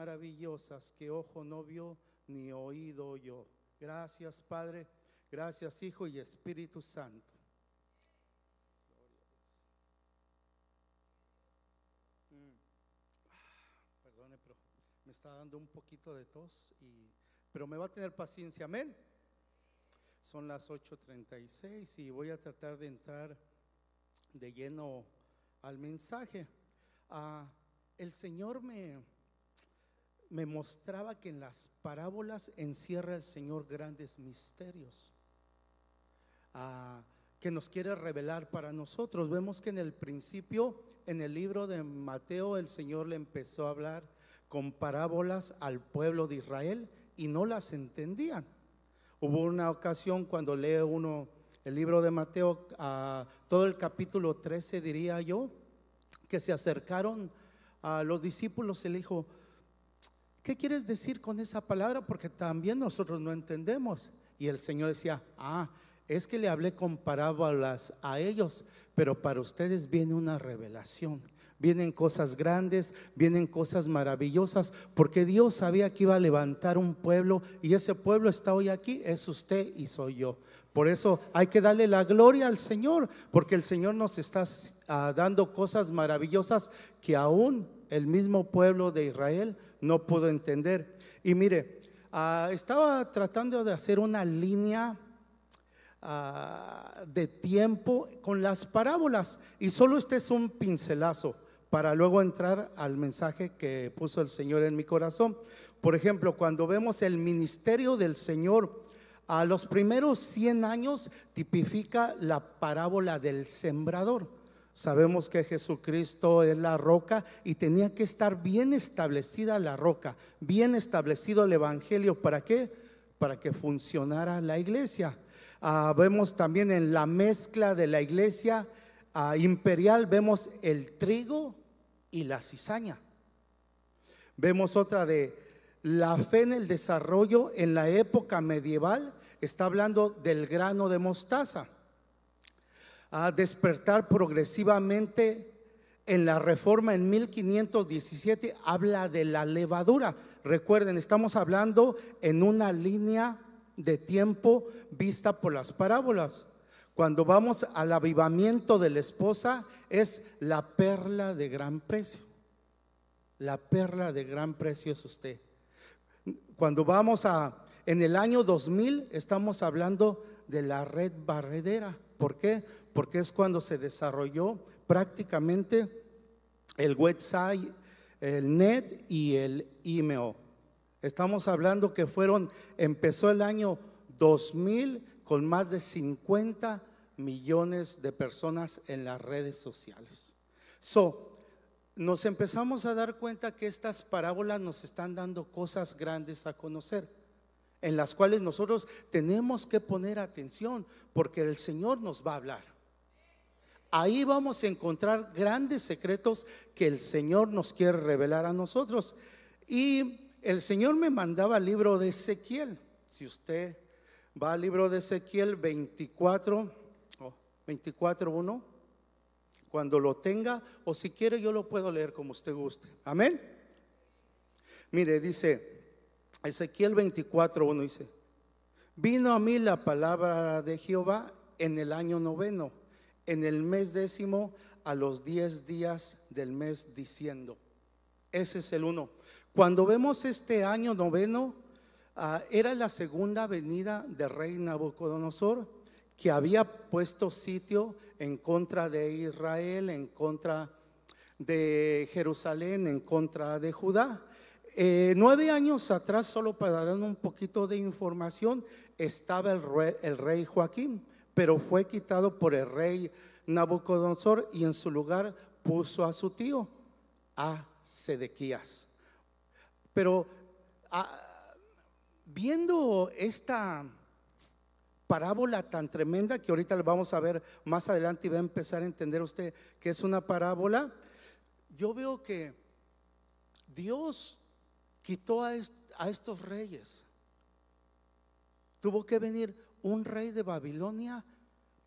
maravillosas que ojo no vio ni oído yo. Gracias, Padre. Gracias, Hijo y Espíritu Santo. Mm. Ah, Perdone, pero me está dando un poquito de tos y pero me va a tener paciencia, amén. Son las 8:36 y voy a tratar de entrar de lleno al mensaje. Ah, el Señor me, me mostraba que en las parábolas encierra el Señor grandes misterios ah, que nos quiere revelar para nosotros. Vemos que en el principio, en el libro de Mateo, el Señor le empezó a hablar con parábolas al pueblo de Israel y no las entendían. Hubo una ocasión cuando lee uno el libro de Mateo, a todo el capítulo 13 diría yo, que se acercaron a los discípulos y le dijo, ¿qué quieres decir con esa palabra? Porque también nosotros no entendemos. Y el Señor decía, ah, es que le hablé con parábolas a ellos, pero para ustedes viene una revelación. Vienen cosas grandes, vienen cosas maravillosas, porque Dios sabía que iba a levantar un pueblo y ese pueblo está hoy aquí, es usted y soy yo. Por eso hay que darle la gloria al Señor, porque el Señor nos está ah, dando cosas maravillosas que aún el mismo pueblo de Israel no pudo entender. Y mire, ah, estaba tratando de hacer una línea ah, de tiempo con las parábolas y solo este es un pincelazo para luego entrar al mensaje que puso el Señor en mi corazón. Por ejemplo, cuando vemos el ministerio del Señor, a los primeros 100 años tipifica la parábola del sembrador. Sabemos que Jesucristo es la roca y tenía que estar bien establecida la roca, bien establecido el Evangelio. ¿Para qué? Para que funcionara la iglesia. Ah, vemos también en la mezcla de la iglesia ah, imperial, vemos el trigo y la cizaña. Vemos otra de la fe en el desarrollo en la época medieval, está hablando del grano de mostaza. A despertar progresivamente en la reforma en 1517 habla de la levadura. Recuerden, estamos hablando en una línea de tiempo vista por las parábolas. Cuando vamos al avivamiento de la esposa es la perla de gran precio. La perla de gran precio es usted. Cuando vamos a, en el año 2000 estamos hablando de la red barredera. ¿Por qué? Porque es cuando se desarrolló prácticamente el website, el net y el email. Estamos hablando que fueron, empezó el año 2000 con más de 50 millones de personas en las redes sociales. So, nos empezamos a dar cuenta que estas parábolas nos están dando cosas grandes a conocer, en las cuales nosotros tenemos que poner atención, porque el Señor nos va a hablar. Ahí vamos a encontrar grandes secretos que el Señor nos quiere revelar a nosotros. Y el Señor me mandaba el libro de Ezequiel. Si usted va al libro de Ezequiel 24, 24.1. Cuando lo tenga, o si quiere, yo lo puedo leer como usted guste. Amén. Mire, dice Ezequiel 24.1 dice, vino a mí la palabra de Jehová en el año noveno, en el mes décimo, a los diez días del mes, diciendo, ese es el uno. Cuando vemos este año noveno, ah, era la segunda venida del rey Nabucodonosor que había puesto sitio en contra de Israel, en contra de Jerusalén, en contra de Judá. Eh, nueve años atrás, solo para dar un poquito de información, estaba el rey, el rey Joaquín, pero fue quitado por el rey Nabucodonosor y en su lugar puso a su tío, a Sedequías. Pero ah, viendo esta parábola tan tremenda que ahorita lo vamos a ver más adelante y va a empezar a entender usted que es una parábola, yo veo que Dios quitó a, estos reyes. Tuvo que venir un rey de Babilonia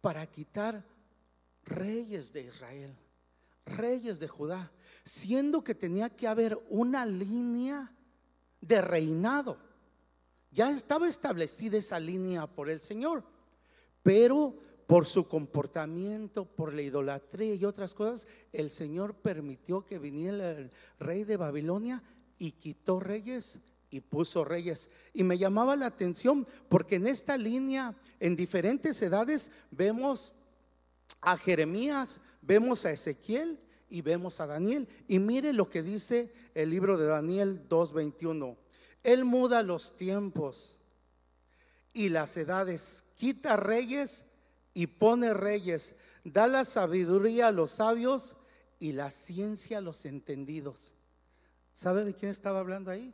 para quitar reyes de Israel, reyes de Judá, siendo que tenía que haber una línea de reinado. Ya estaba establecida esa línea por el Señor, pero por su comportamiento, por la idolatría y otras cosas, el Señor permitió que viniera el rey de Babilonia y quitó reyes y puso reyes. Y me llamaba la atención porque en esta línea, en diferentes edades, vemos a Jeremías, vemos a Ezequiel y vemos a Daniel. Y mire lo que dice el libro de Daniel 2.21. Él muda los tiempos y las edades, quita reyes y pone reyes, da la sabiduría a los sabios y la ciencia a los entendidos. ¿Sabe de quién estaba hablando ahí?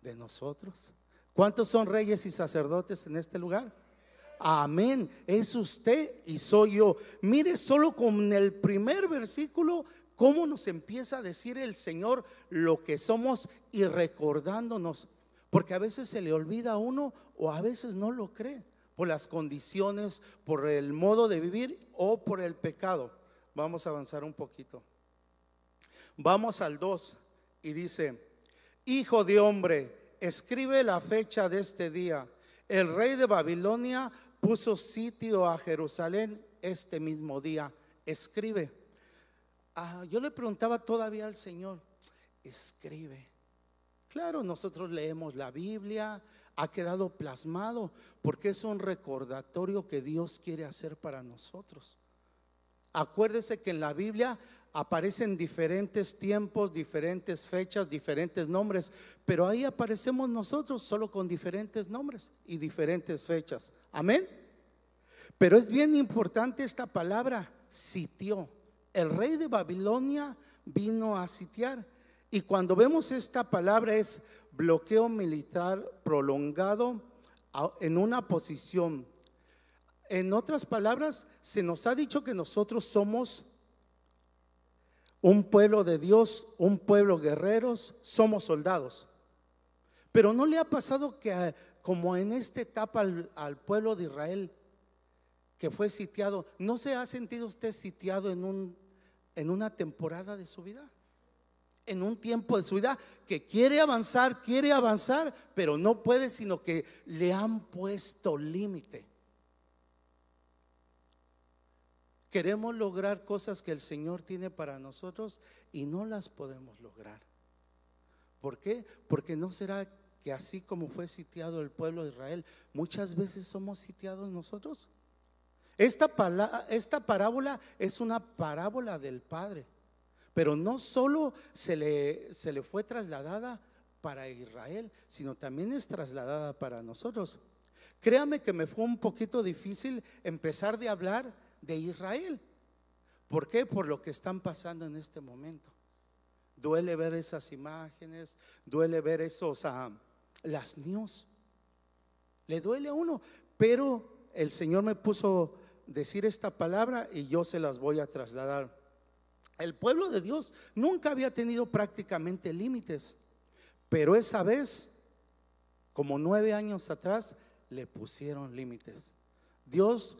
De nosotros. ¿Cuántos son reyes y sacerdotes en este lugar? Amén. Es usted y soy yo. Mire solo con el primer versículo cómo nos empieza a decir el Señor lo que somos y recordándonos. Porque a veces se le olvida a uno o a veces no lo cree por las condiciones, por el modo de vivir o por el pecado. Vamos a avanzar un poquito. Vamos al 2 y dice, Hijo de hombre, escribe la fecha de este día. El rey de Babilonia puso sitio a Jerusalén este mismo día. Escribe. Ah, yo le preguntaba todavía al Señor, escribe. Claro, nosotros leemos la Biblia, ha quedado plasmado porque es un recordatorio que Dios quiere hacer para nosotros. Acuérdese que en la Biblia aparecen diferentes tiempos, diferentes fechas, diferentes nombres, pero ahí aparecemos nosotros solo con diferentes nombres y diferentes fechas. Amén. Pero es bien importante esta palabra, sitió. El rey de Babilonia vino a sitiar. Y cuando vemos esta palabra es bloqueo militar prolongado en una posición. En otras palabras, se nos ha dicho que nosotros somos un pueblo de Dios, un pueblo guerreros, somos soldados. Pero no le ha pasado que como en esta etapa al, al, pueblo de Israel que fue sitiado, ¿no se ha sentido usted sitiado en, un, en una temporada de su vida? en un tiempo de su vida que quiere avanzar, quiere avanzar, pero no puede, sino que le han puesto límite. Queremos lograr cosas que el Señor tiene para nosotros y no las podemos lograr. ¿Por qué? Porque no será que así como fue sitiado el pueblo de Israel, muchas veces somos sitiados nosotros. Esta, esta parábola es una parábola del Padre. Pero no solo se le, se le fue trasladada para Israel, sino también es trasladada para nosotros. Créame que me fue un poquito difícil empezar de hablar de Israel. ¿Por qué? Por lo que están pasando en este momento. Duele ver esas imágenes, duele ver esos, ah, las news. Le duele a uno, pero el Señor me puso decir esta palabra y yo se las voy a trasladar. El pueblo de Dios nunca había tenido prácticamente límites, pero esa vez, como nueve años atrás, le pusieron límites. Dios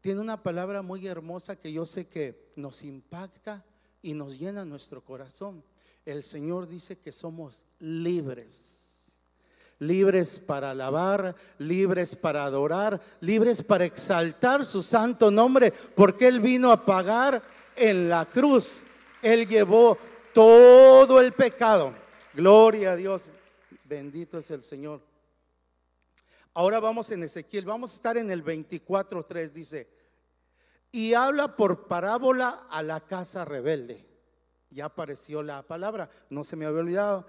tiene una palabra muy hermosa que yo sé que nos impacta y nos llena nuestro corazón. El Señor dice que somos libres libres para alabar, libres para adorar, libres para exaltar su santo nombre, porque Él vino a pagar en la cruz. Él llevó todo el pecado. Gloria a Dios. Bendito es el Señor. Ahora vamos en Ezequiel, vamos a estar en el 24.3, dice, y habla por parábola a la casa rebelde. Ya apareció la palabra, no se me había olvidado.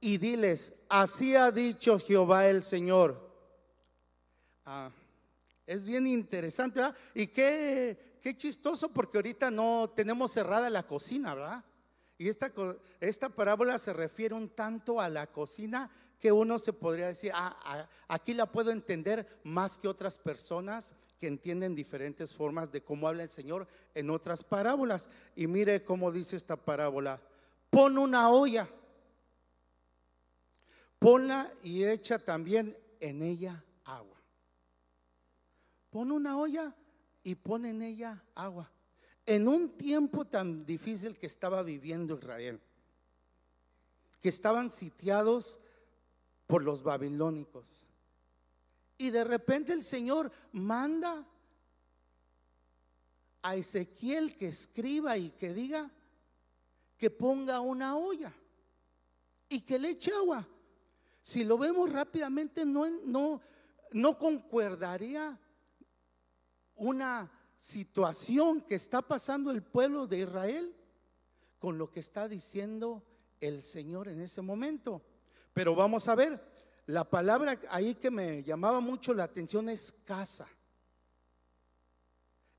Y diles, así ha dicho Jehová el Señor. Ah, es bien interesante, ¿verdad? Y qué, Qué chistoso porque ahorita no tenemos cerrada la cocina, ¿verdad? Y esta, esta parábola se refiere un tanto a la cocina que uno se podría decir, ah, aquí la puedo entender más que otras personas que entienden diferentes formas de cómo habla el Señor en otras parábolas. Y mire cómo dice esta parábola, pon una olla, ponla y echa también en ella agua. Pon una olla y pone en ella agua. En un tiempo tan difícil que estaba viviendo Israel, que estaban sitiados por los babilónicos. Y de repente el Señor manda a Ezequiel que escriba y que diga que ponga una olla y que le eche agua. Si lo vemos rápidamente, no, no, no concuerdaría una situación que está pasando el pueblo de Israel con lo que está diciendo el Señor en ese momento. Pero vamos a ver, la palabra ahí que me llamaba mucho la atención es casa.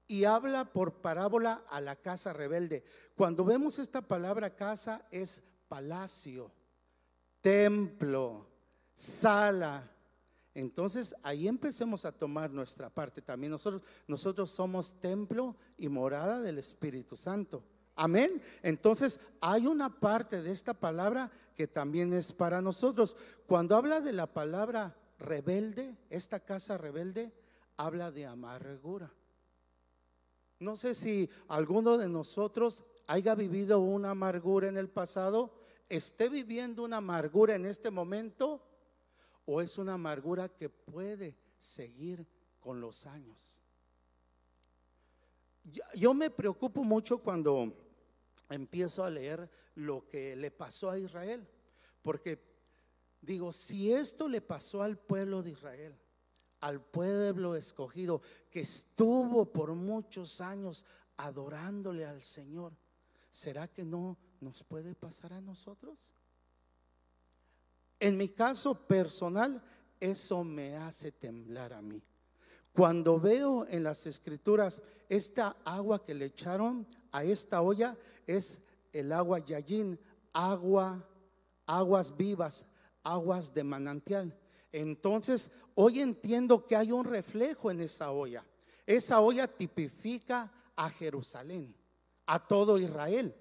Y habla por parábola a la casa rebelde. Cuando vemos esta palabra casa es palacio, templo, sala. Entonces ahí empecemos a tomar nuestra parte también. Nosotros, nosotros somos templo y morada del Espíritu Santo. Amén. Entonces hay una parte de esta palabra que también es para nosotros. Cuando habla de la palabra rebelde, esta casa rebelde, habla de amargura. No sé si alguno de nosotros haya vivido una amargura en el pasado, esté viviendo una amargura en este momento, o es una amargura que puede seguir con los años. Yo, me preocupo mucho cuando empiezo a leer lo que le pasó a Israel. Porque digo, si esto le pasó al pueblo de Israel, al pueblo escogido que estuvo por muchos años adorándole al Señor, ¿será que no nos puede pasar a nosotros? En mi caso personal, eso me hace temblar a mí. Cuando veo en las escrituras esta agua que le echaron a esta olla es el agua Yayin, agua, aguas vivas, aguas de manantial. Entonces, hoy entiendo que hay un reflejo en esa olla. Esa olla tipifica a Jerusalén, a todo Israel.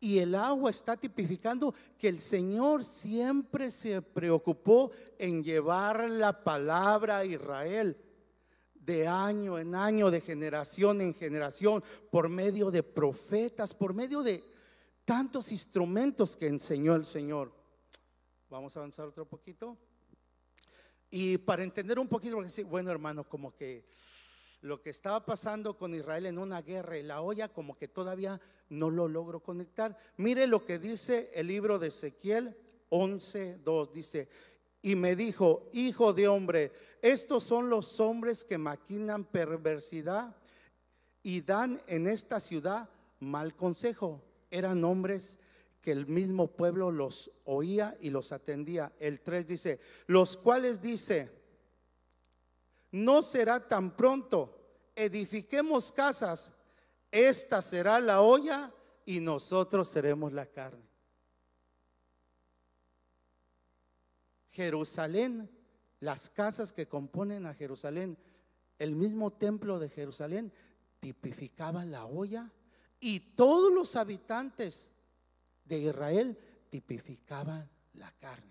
Y el agua está tipificando que el Señor siempre se preocupó en llevar la palabra a Israel de año en año, de generación en generación, por medio de profetas, por medio de tantos instrumentos que enseñó el Señor. Vamos a avanzar otro poquito. Y para entender un poquito, porque bueno hermano, como que lo que estaba pasando con Israel en una guerra y la olla, como que todavía no lo logro conectar. Mire lo que dice el libro de Ezequiel 11.2, dice, y me dijo, hijo de hombre, estos son los hombres que maquinan perversidad y dan en esta ciudad mal consejo. Eran hombres que el mismo pueblo los oía y los atendía. El 3 dice, los cuales dice, no será tan pronto, edifiquemos casas, esta será la olla y nosotros seremos la carne. Jerusalén, las casas que componen a Jerusalén, el mismo templo de Jerusalén tipificaban la olla y todos los habitantes de Israel tipificaban la carne.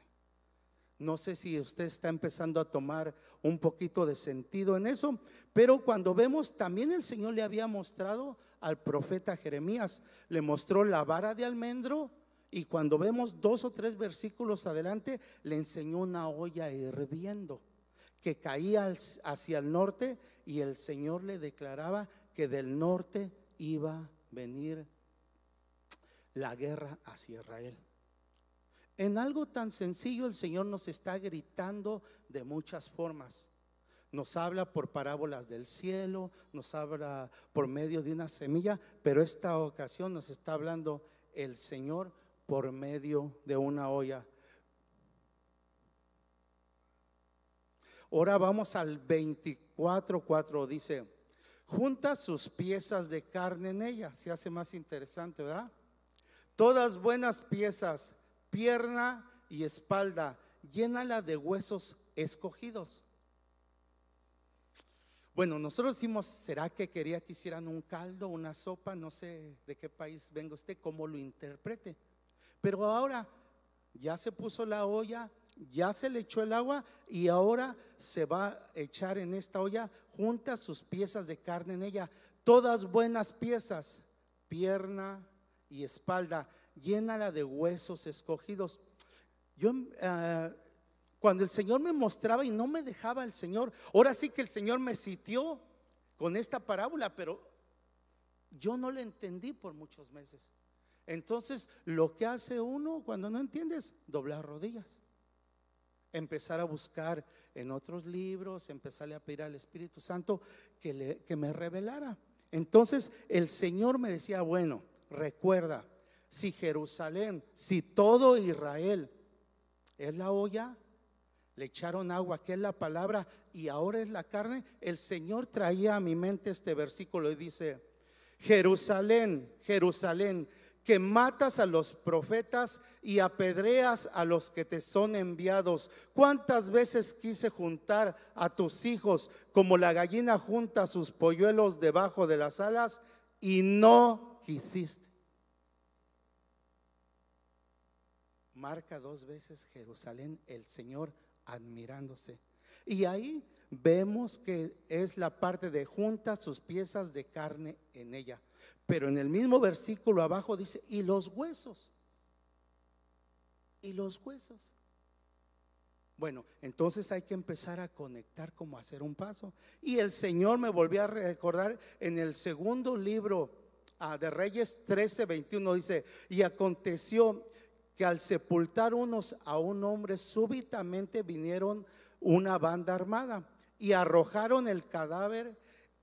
No sé si usted está empezando a tomar un poquito de sentido en eso, pero cuando vemos también el Señor le había mostrado al profeta Jeremías, le mostró la vara de almendro y cuando vemos dos o tres versículos adelante, le enseñó una olla hirviendo que caía hacia el norte y el Señor le declaraba que del norte iba a venir la guerra hacia Israel. En algo tan sencillo el Señor nos está gritando de muchas formas. Nos habla por parábolas del cielo, nos habla por medio de una semilla, pero esta ocasión nos está hablando el Señor por medio de una olla. Ahora vamos al 24.4, dice, junta sus piezas de carne en ella, se hace más interesante, ¿verdad? Todas buenas piezas, pierna y espalda, llénala de huesos escogidos. Bueno, nosotros decimos, ¿será que quería que hicieran un caldo, una sopa? No sé de qué país venga usted, cómo lo interprete. Pero ahora ya se puso la olla, ya se le echó el agua y ahora se va a echar en esta olla junta sus piezas de carne en ella, todas buenas piezas, pierna y espalda, llénala de huesos escogidos. Yo, ah, cuando el Señor me mostraba y no me dejaba el Señor, ahora sí que el Señor me sitió con esta parábola, pero yo no le entendí por muchos meses. Entonces, lo que hace uno cuando no entiendes, doblar rodillas. Empezar a buscar en otros libros, empezarle a pedir al Espíritu Santo que, le, que me revelara. Entonces, el Señor me decía, bueno, recuerda, si Jerusalén, si todo Israel es la olla, le echaron agua, que es la palabra, y ahora es la carne, el Señor traía a mi mente este versículo y dice, Jerusalén, Jerusalén, que matas a los profetas y apedreas a los que te son enviados. ¿Cuántas veces quise juntar a tus hijos como la gallina junta sus polluelos debajo de las alas y no quisiste? Marca dos veces Jerusalén, el Señor admirándose. Y ahí vemos que es la parte de junta sus piezas de carne en ella. Pero en el mismo versículo abajo dice, y los huesos. Y los huesos. Bueno, entonces hay que empezar a conectar como hacer un paso. Y el Señor me volvió a recordar en el segundo libro ah, de Reyes 13, 21, dice, y aconteció que al sepultar unos a un hombre, súbitamente vinieron una banda armada y arrojaron el cadáver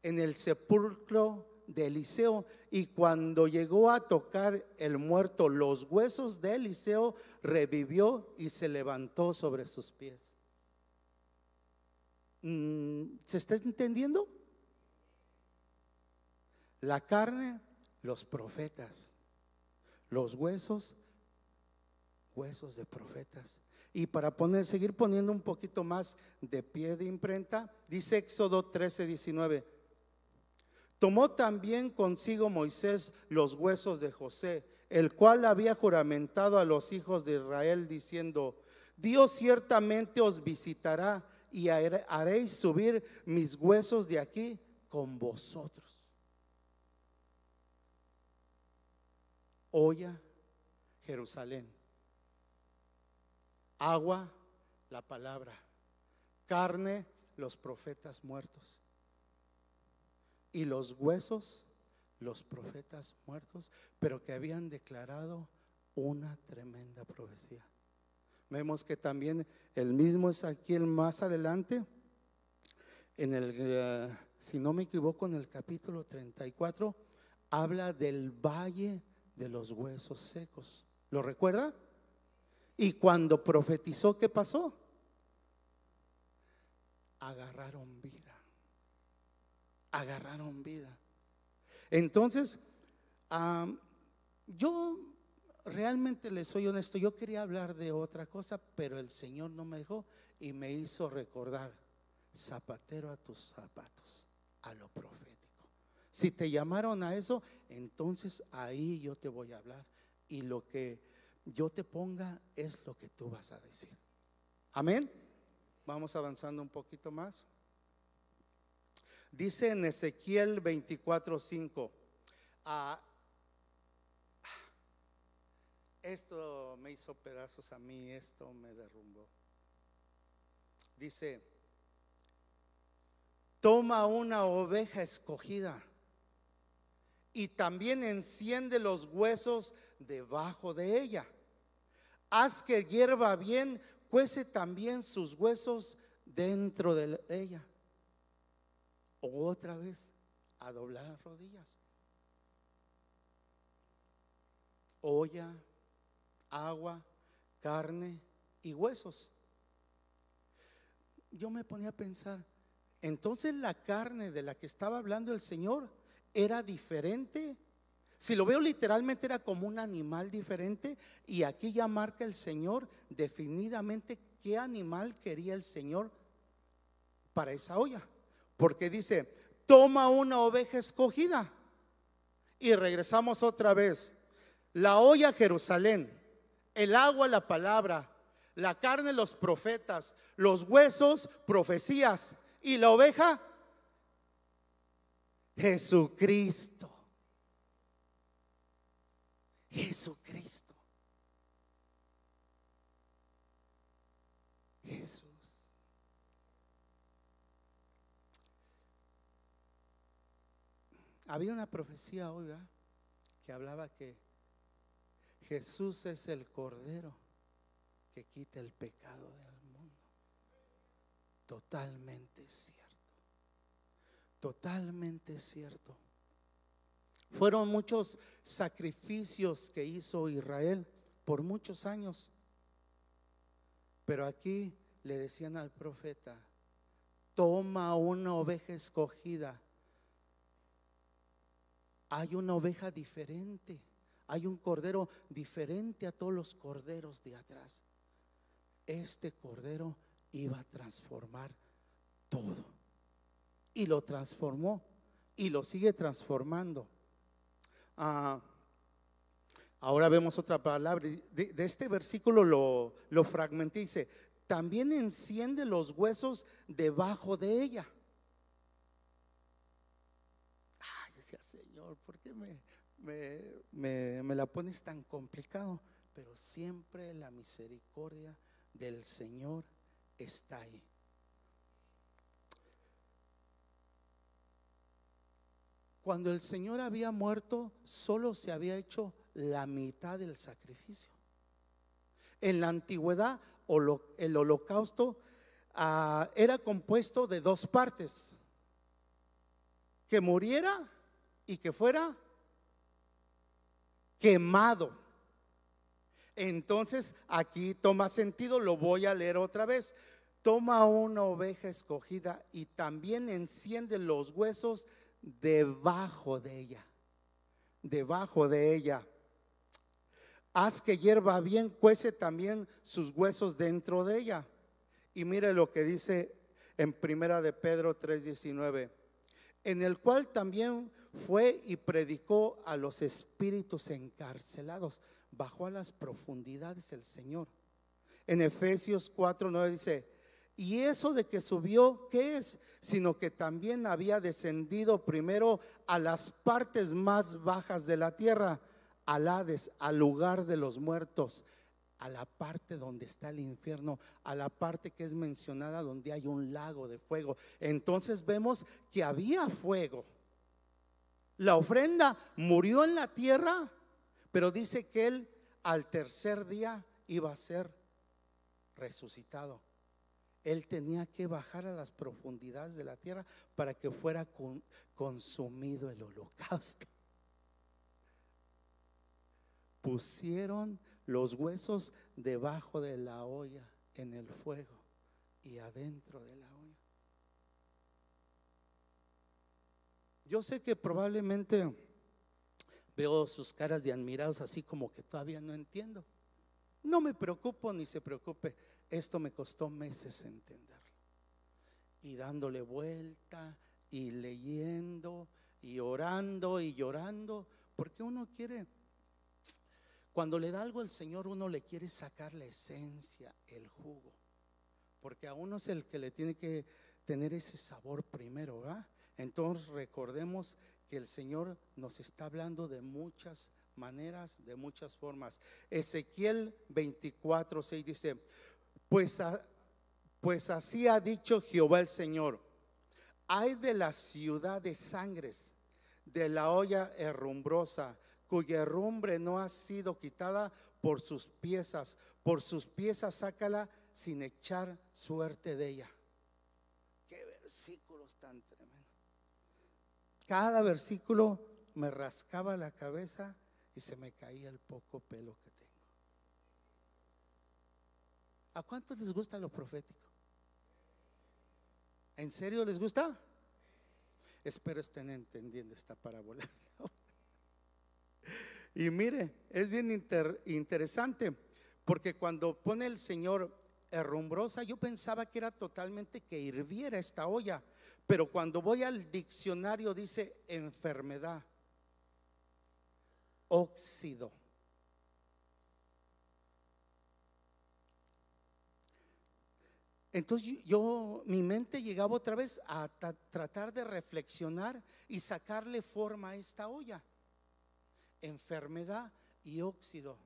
en el sepulcro de Eliseo. Y cuando llegó a tocar el muerto los huesos de Eliseo, revivió y se levantó sobre sus pies. Mm, ¿Se está entendiendo? La carne, los profetas. Los huesos, huesos de profetas. Y para poner, seguir poniendo un poquito más de pie de imprenta, dice Éxodo 13, 19. Tomó también consigo Moisés los huesos de José, el cual había juramentado a los hijos de Israel diciendo, Dios ciertamente os visitará y haréis subir mis huesos de aquí con vosotros. Oya, Jerusalén. Agua, la palabra, carne, los profetas muertos, y los huesos, los profetas muertos, pero que habían declarado una tremenda profecía. Vemos que también el mismo Ezequiel más adelante, en el, eh, si no me equivoco, en el capítulo 34, habla del valle de los huesos secos. ¿Lo recuerda? Y cuando profetizó, ¿qué pasó? Agarraron vida. Agarraron vida. Entonces, yo realmente le soy honesto, yo quería hablar de otra cosa, pero el Señor no me dejó y me hizo recordar, zapatero a tus zapatos, a lo profético. Si te llamaron a eso, entonces ahí yo te voy a hablar. Y lo que yo te ponga es lo que tú vas a decir. Amén. Vamos avanzando un poquito más. Dice en Ezequiel 24:5, ah, esto me hizo pedazos a mí, esto me derrumbó. Dice, toma una oveja escogida y también enciende los huesos debajo de ella haz que hierva bien, cuece también sus huesos dentro de ella. Otra vez, a doblar rodillas. Olla, agua, carne y huesos. Yo me ponía a pensar, entonces la carne de la que estaba hablando el Señor era diferente si lo veo literalmente era como un animal diferente y aquí ya marca el Señor definidamente qué animal quería el Señor para esa olla. Porque dice, toma una oveja escogida. Y regresamos otra vez. La olla Jerusalén, el agua la palabra, la carne los profetas, los huesos profecías y la oveja Jesucristo. Jesucristo. Jesús. Había una profecía hoy que hablaba que Jesús es el Cordero que quita el pecado del mundo. Totalmente cierto. Totalmente cierto. Fueron muchos sacrificios que hizo Israel por muchos años. Pero aquí le decían al profeta, toma una oveja escogida. Hay una oveja diferente, hay un cordero diferente a todos los corderos de atrás. Este cordero iba a transformar todo. Y lo transformó y lo sigue transformando. Ah, ahora vemos otra palabra. De, este versículo lo, lo fragmenté. Dice, también enciende los huesos debajo de ella. Ay, decía, Señor, ¿por qué me, me, me la pones tan complicado? Pero siempre la misericordia del Señor está ahí. Cuando el Señor había muerto, solo se había hecho la mitad del sacrificio. En la antigüedad, el holocausto ah, era compuesto de dos partes. Que muriera y que fuera quemado. Entonces aquí toma sentido, lo voy a leer otra vez. Toma una oveja escogida y también enciende los huesos debajo de ella, debajo de ella. Haz que hierva bien, cuece también sus huesos dentro de ella. Y mire lo que dice en Primera de Pedro 3:19, en el cual también fue y predicó a los espíritus encarcelados, bajó a las profundidades el Señor. En Efesios 4:9 dice, y eso de que subió, ¿qué es? Sino que también había descendido primero a las partes más bajas de la tierra, al Hades, al lugar de los muertos, a la parte donde está el infierno, a la parte que es mencionada donde hay un lago de fuego. Entonces vemos que había fuego. La ofrenda murió en la tierra, pero dice que él al tercer día iba a ser resucitado él tenía que bajar a las profundidades de la tierra para que fuera consumido el holocausto. Pusieron los huesos debajo de la olla en el fuego y adentro de la olla. Yo sé que probablemente veo sus caras de admirados así como que todavía no entiendo. No me preocupo ni se preocupe. Esto me costó meses entenderlo. Y dándole vuelta y leyendo y orando y llorando, porque uno quiere, cuando le da algo al Señor, uno le quiere sacar la esencia, el jugo, porque a uno es el que le tiene que tener ese sabor primero, ¿verdad? Entonces recordemos que el Señor nos está hablando de muchas maneras, de muchas formas. Ezequiel 24, 6 dice, pues, pues así ha dicho Jehová el Señor. Hay de la ciudad de sangres, de la olla herrumbrosa, cuya herrumbre no ha sido quitada por sus piezas. Por sus piezas sácala sin echar suerte de ella. Qué versículos tan tremendos. Cada versículo me rascaba la cabeza y se me caía el poco pelo que ¿A cuántos les gusta lo profético? ¿En serio les gusta? Espero estén entendiendo esta parábola. Y mire, es bien interesante porque cuando pone el Señor herrumbrosa, yo pensaba que era totalmente que hirviera esta olla, pero cuando voy al diccionario dice enfermedad, óxido Entonces yo, mi mente llegaba otra vez a tratar de reflexionar y sacarle forma a esta olla. Enfermedad y óxido.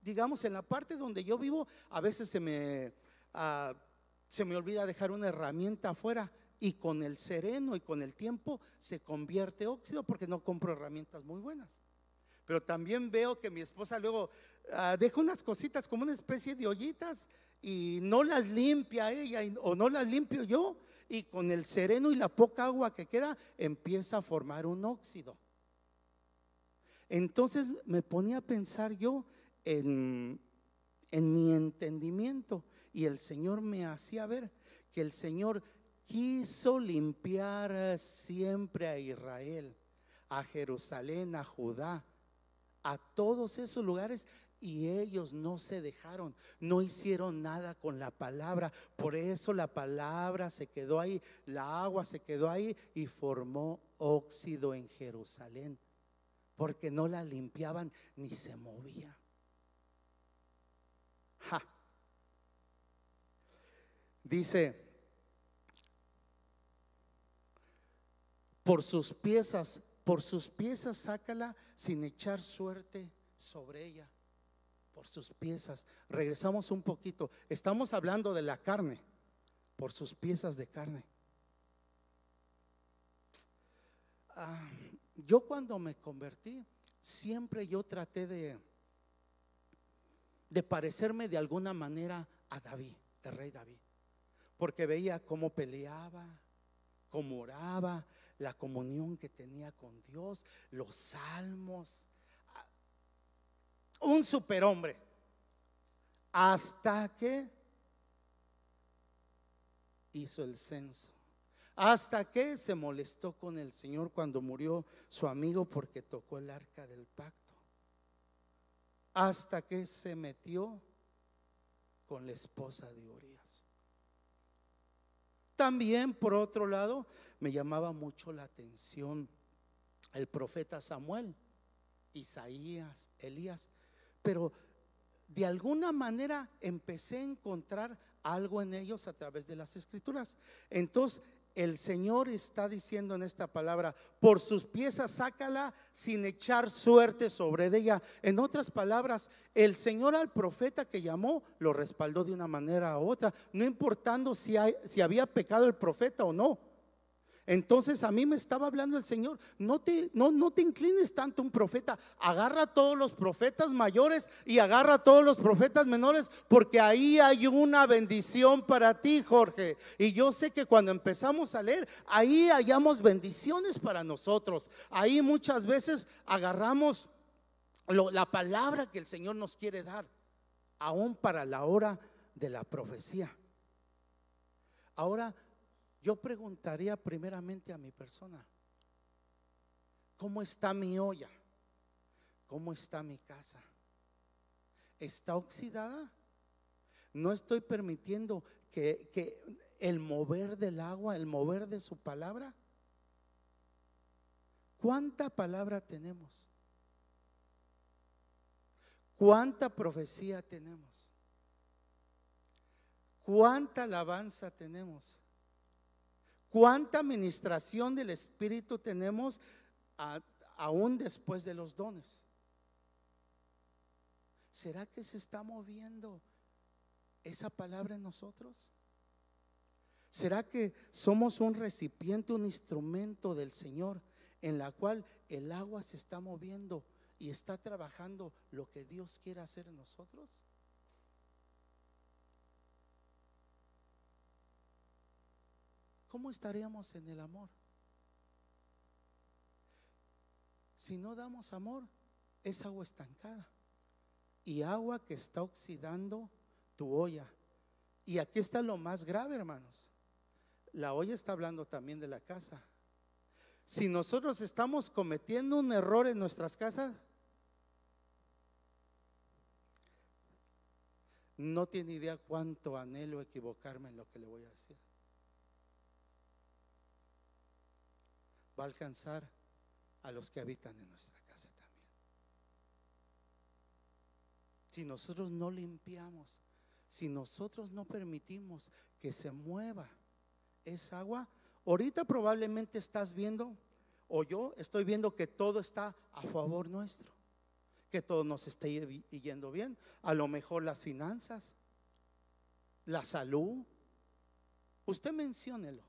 Digamos, en la parte donde yo vivo, a veces se me, ah, se me olvida dejar una herramienta afuera y con el sereno y con el tiempo se convierte óxido porque no compro herramientas muy buenas. Pero también veo que mi esposa luego ah, deja unas cositas como una especie de ollitas y no las limpia ella o no las limpio yo y con el sereno y la poca agua que queda empieza a formar un óxido. Entonces me ponía a pensar yo en, mi entendimiento y el Señor me hacía ver que el Señor quiso limpiar siempre a Israel, a Jerusalén, a Judá, a todos esos lugares y ellos no se dejaron, no hicieron nada con la palabra. Por eso la palabra se quedó ahí, la agua se quedó ahí y formó óxido en Jerusalén, porque no la limpiaban ni se movía. Dice, por sus piezas, por sus piezas sácala sin echar suerte sobre ella por sus piezas. Regresamos un poquito. Estamos hablando de la carne, por sus piezas de carne. Ah, yo cuando me convertí, siempre yo traté de, parecerme de alguna manera a David, el rey David, porque veía cómo peleaba, cómo oraba, la comunión que tenía con Dios, los salmos un superhombre. Hasta que hizo el censo. Hasta que se molestó con el Señor cuando murió su amigo porque tocó el arca del pacto. Hasta que se metió con la esposa de Urias. También, por otro lado, me llamaba mucho la atención el profeta Samuel, Isaías, Elías pero de alguna manera empecé a encontrar algo en ellos a través de las escrituras. Entonces, el Señor está diciendo en esta palabra, por sus piezas sácala sin echar suerte sobre ella. En otras palabras, el Señor al profeta que llamó lo respaldó de una manera u otra, no importando si, si había pecado el profeta o no. Entonces a mí me estaba hablando el Señor, no te, no, no te inclines tanto un profeta, agarra a todos los profetas mayores y agarra a todos los profetas menores, porque ahí hay una bendición para ti, Jorge. Y yo sé que cuando empezamos a leer, ahí hallamos bendiciones para nosotros. Ahí muchas veces agarramos la palabra que el Señor nos quiere dar, aún para la hora de la profecía. Ahora yo preguntaría primeramente a mi persona, ¿cómo está mi olla? ¿Cómo está mi casa? ¿Está oxidada? No estoy permitiendo que, el mover del agua, el mover de su palabra. ¿Cuánta palabra tenemos? ¿Cuánta profecía tenemos? ¿Cuánta alabanza tenemos? ¿Cuánta administración del Espíritu tenemos aún después de los dones? ¿Será que se está moviendo esa palabra en nosotros? ¿Será que somos un recipiente, un instrumento del Señor en la cual el agua se está moviendo y está trabajando lo que Dios quiere hacer en nosotros? ¿Cómo estaríamos en el amor? Si no damos amor, es agua estancada y agua que está oxidando tu olla. Y aquí está lo más grave, hermanos. La olla está hablando también de la casa. Si nosotros estamos cometiendo un error en nuestras casas, no tiene idea cuánto anhelo equivocarme en lo que le voy a decir. Va a alcanzar a los que habitan en nuestra casa también. Si nosotros no limpiamos, si nosotros no permitimos que se mueva esa agua, ahorita probablemente estás viendo, o yo estoy viendo que todo está a favor nuestro, que todo nos esté yendo bien. A lo mejor las finanzas, la salud. Usted menciónelo.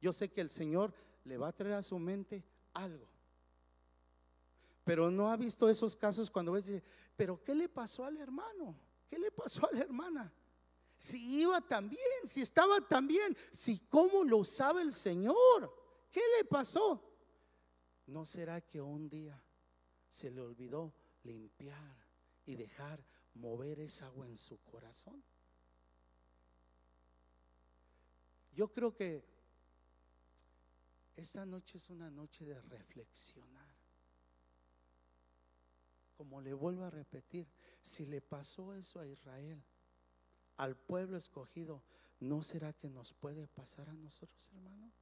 Yo sé que el Señor le va a traer a su mente algo. Pero no ha visto esos casos cuando ves, dice, pero ¿qué le pasó al hermano? ¿Qué le pasó a la hermana? Si iba tan bien, si estaba tan bien, si cómo lo sabe el Señor, ¿qué le pasó? ¿No será que un día se le olvidó limpiar y dejar mover esa agua en su corazón? Yo creo que esta noche es una noche de reflexionar. Como le vuelvo a repetir, si le pasó eso a Israel, al pueblo escogido, ¿no será que nos puede pasar a nosotros, hermano?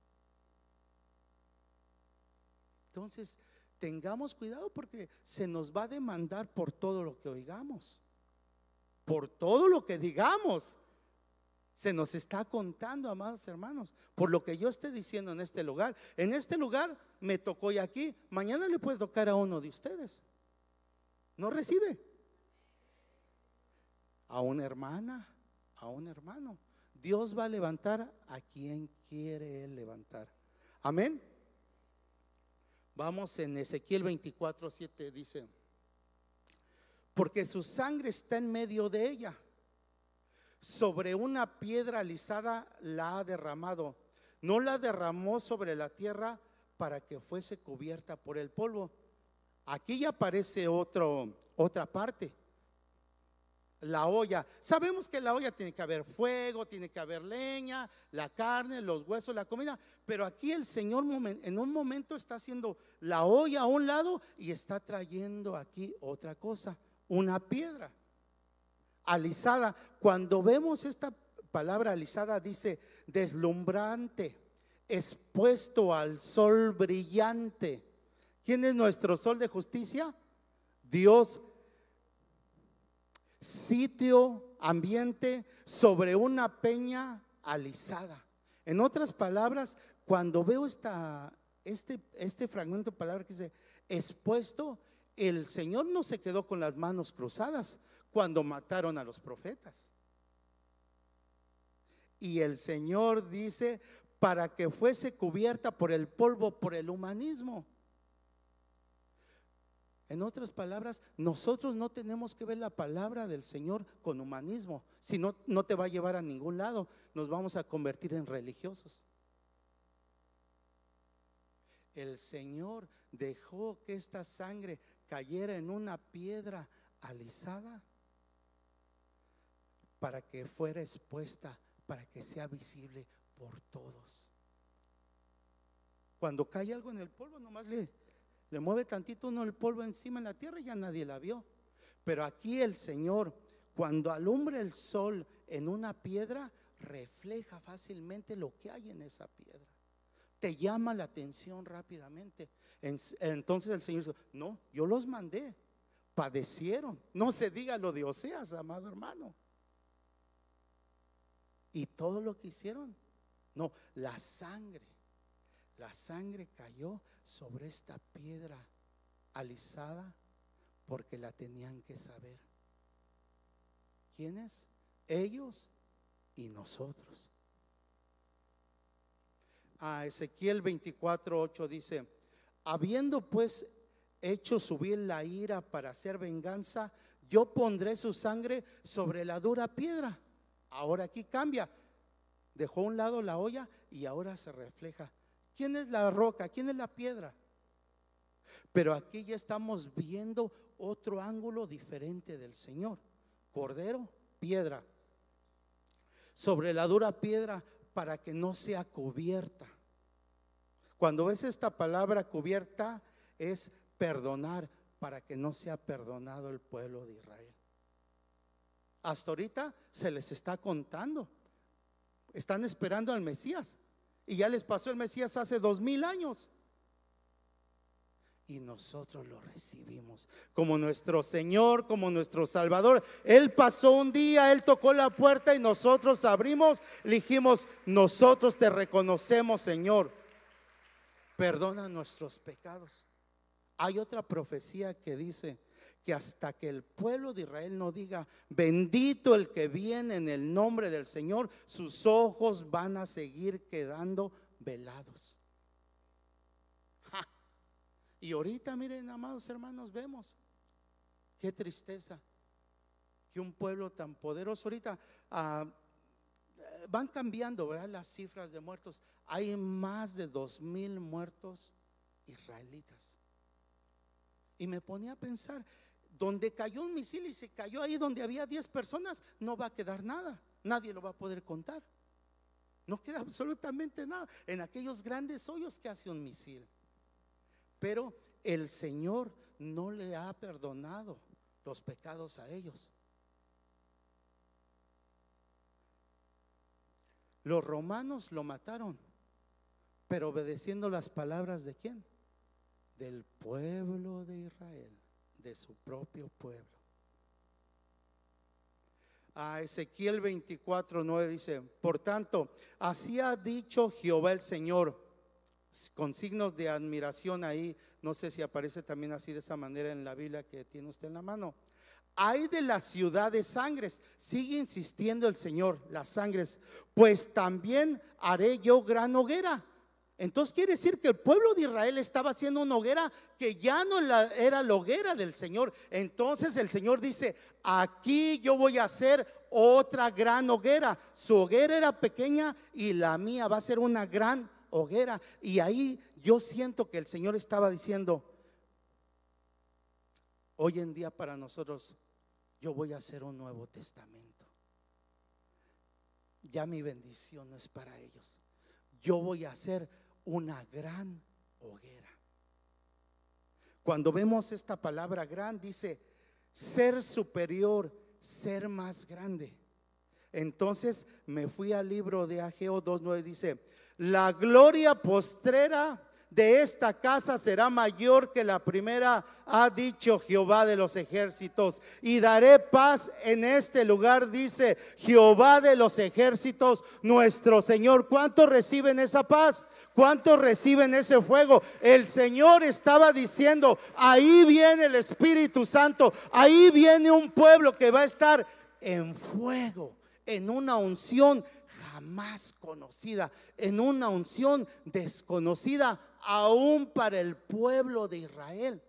Entonces, tengamos cuidado porque se nos va a demandar por todo lo que oigamos, por todo lo que digamos. Se nos está contando, amados hermanos, por lo que yo esté diciendo en este lugar. En este lugar me tocó y aquí, mañana le puede tocar a uno de ustedes. No recibe. A una hermana, a un hermano. Dios va a levantar a quien quiere él levantar. Amén. Vamos en Ezequiel 24, 7 dice, porque su sangre está en medio de ella sobre una piedra alisada la ha derramado. No la derramó sobre la tierra para que fuese cubierta por el polvo. Aquí ya aparece otra parte. La olla. Sabemos que la olla tiene que haber fuego, tiene que haber leña, la carne, los huesos, la comida. Pero aquí el Señor en un momento está haciendo la olla a un lado y está trayendo aquí otra cosa, una piedra alisada. Cuando vemos esta palabra alisada, dice deslumbrante, expuesto al sol brillante. ¿Quién es nuestro sol de justicia? Dios. Sitio, ambiente sobre una peña alisada. En otras palabras, cuando veo esta, este, este fragmento de palabra que dice expuesto, el Señor no se quedó con las manos cruzadas cuando mataron a los profetas. Y el Señor dice, para que fuese cubierta por el polvo, por el humanismo. En otras palabras, nosotros no tenemos que ver la palabra del Señor con humanismo, si no, no te va a llevar a ningún lado, nos vamos a convertir en religiosos. El Señor dejó que esta sangre cayera en una piedra alisada para que fuera expuesta, para que sea visible por todos. Cuando cae algo en el polvo, nomás le, le mueve tantito uno el polvo encima en la tierra y ya nadie la vio. Pero aquí el Señor, cuando alumbra el sol en una piedra, refleja fácilmente lo que hay en esa piedra. Te llama la atención rápidamente. Entonces el Señor dice, no, yo los mandé, padecieron. No se diga lo de Oseas, amado hermano. Y todo lo que hicieron, no, la sangre, la sangre cayó sobre esta piedra alisada porque la tenían que saber. ¿Quiénes? Ellos y nosotros. A Ezequiel 24, 8 dice, habiendo pues hecho subir la ira para hacer venganza, yo pondré su sangre sobre la dura piedra Ahora aquí cambia. Dejó a un lado la olla y ahora se refleja. ¿Quién es la roca? ¿Quién es la piedra? Pero aquí ya estamos viendo otro ángulo diferente del Señor. Cordero, piedra. Sobre la dura piedra para que no sea cubierta. Cuando ves esta palabra cubierta es perdonar para que no sea perdonado el pueblo de Israel. Hasta ahorita se les está contando. Están esperando al Mesías. Y ya les pasó el Mesías hace dos mil años. Y nosotros lo recibimos como nuestro Señor, como nuestro Salvador. Él pasó un día, Él tocó la puerta y nosotros abrimos, le dijimos, nosotros te reconocemos, Señor. Perdona nuestros pecados. Hay otra profecía que dice que hasta que el pueblo de Israel no diga, bendito el que viene en el nombre del Señor, sus ojos van a seguir quedando velados. Y ahorita, miren, amados hermanos, vemos qué tristeza que un pueblo tan poderoso ahorita ah, van cambiando, ¿verdad? Las cifras de muertos. Hay más de dos mil muertos israelitas. Y me ponía a pensar, donde cayó un misil y se cayó ahí donde había 10 personas, no va a quedar nada. Nadie lo va a poder contar. No queda absolutamente nada en aquellos grandes hoyos que hace un misil. Pero el Señor no le ha perdonado los pecados a ellos. Los romanos lo mataron, pero obedeciendo las palabras de quién? Del pueblo de Israel de su propio pueblo. A Ezequiel 24, 9 dice, por tanto, así ha dicho Jehová el Señor, con signos de admiración ahí, no sé si aparece también así de esa manera en la Biblia que tiene usted en la mano. Hay de la ciudad de sangres, sigue insistiendo el Señor, las sangres, pues también haré yo gran hoguera entonces quiere decir que el pueblo de Israel estaba haciendo una hoguera que ya no era la hoguera del Señor. Entonces el Señor dice, aquí yo voy a hacer otra gran hoguera. Su hoguera era pequeña y la mía va a ser una gran hoguera. Y ahí yo siento que el Señor estaba diciendo, hoy en día para nosotros, yo voy a hacer un nuevo testamento. Ya mi bendición es para ellos. Yo voy a hacer una gran hoguera. Cuando vemos esta palabra gran, dice ser superior, ser más grande. Entonces me fui al libro de Ageo 2.9, dice, la gloria postrera de esta casa será mayor que la primera, ha dicho Jehová de los ejércitos. Y daré paz en este lugar, dice Jehová de los ejércitos, nuestro Señor. ¿Cuántos reciben esa paz? ¿Cuántos reciben ese fuego? El Señor estaba diciendo, ahí viene el Espíritu Santo, ahí viene un pueblo que va a estar en fuego, en una unción jamás conocida, en una unción desconocida aún para el pueblo de Israel.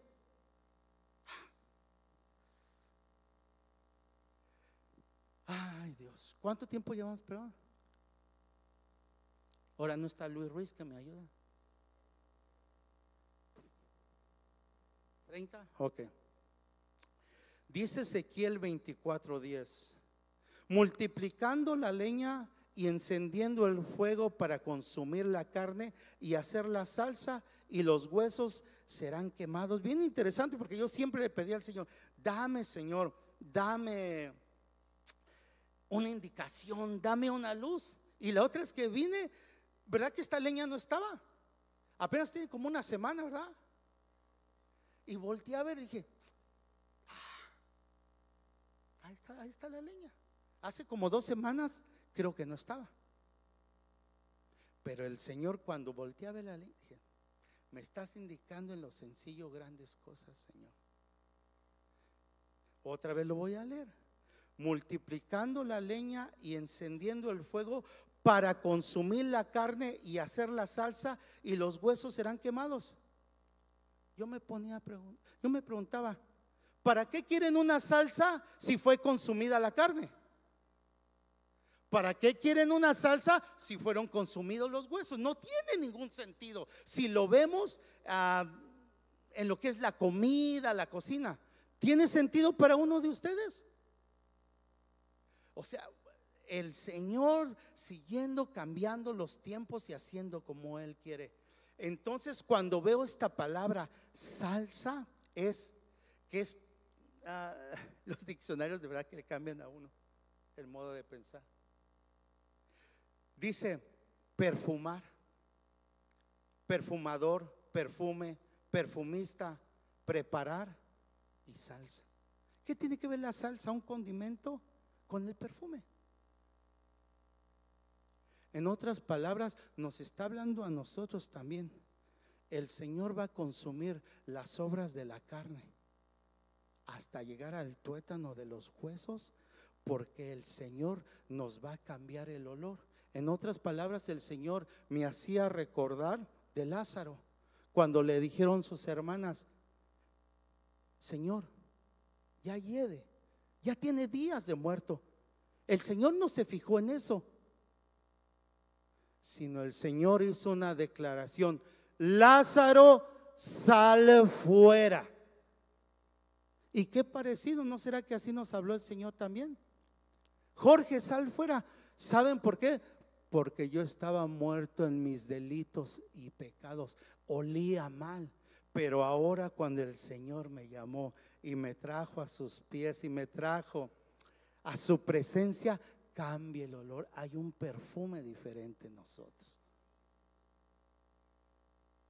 Ay Dios, ¿cuánto tiempo llevamos? Perdón. Ahora no está Luis Ruiz que me ayuda. ¿30? Ok. Dice Ezequiel 24:10. Multiplicando la leña y encendiendo el fuego para consumir la carne y hacer la salsa y los huesos serán quemados. Bien interesante porque yo siempre le pedí al Señor, dame Señor, dame una indicación, dame una luz. Y la otra es que vine, ¿verdad que esta leña no estaba? Apenas tiene como una semana, ¿verdad? Y volteé a ver dije, ah, ahí, está, ahí está la leña. Hace como dos semanas creo que no estaba. Pero el Señor cuando volteé a ver la dije, me estás indicando en lo sencillo grandes cosas, Señor. Otra vez lo voy a leer. Multiplicando la leña y encendiendo el fuego para consumir la carne y hacer la salsa y los huesos serán quemados. Yo me ponía yo me preguntaba, ¿para qué quieren una salsa si fue consumida la carne? ¿Para qué quieren una salsa si fueron consumidos los huesos? No tiene ningún sentido. Si lo vemos ah, en lo que es la comida, la cocina, ¿tiene sentido para uno de ustedes? O sea, el Señor siguiendo cambiando los tiempos y haciendo como Él quiere. Entonces, cuando veo esta palabra salsa, es que es ah, los diccionarios de verdad que le cambian a uno el modo de pensar. Dice perfumar, perfumador, perfume, perfumista, preparar y salsa. ¿Qué tiene que ver la salsa, un condimento, con el perfume? En otras palabras, nos está hablando a nosotros también. El Señor va a consumir las obras de la carne hasta llegar al tuétano de los huesos, porque el Señor nos va a cambiar el olor. En otras palabras, el Señor me hacía recordar de Lázaro, cuando le dijeron sus hermanas, Señor, ya hiede, ya tiene días de muerto. El Señor no se fijó en eso, sino el Señor hizo una declaración, Lázaro, sal fuera. ¿Y qué parecido? ¿No será que así nos habló el Señor también? Jorge, sal fuera. ¿Saben por qué? Porque yo estaba muerto en mis delitos y pecados. Olía mal. Pero ahora cuando el Señor me llamó y me trajo a sus pies y me trajo a su presencia, cambia el olor. Hay un perfume diferente en nosotros.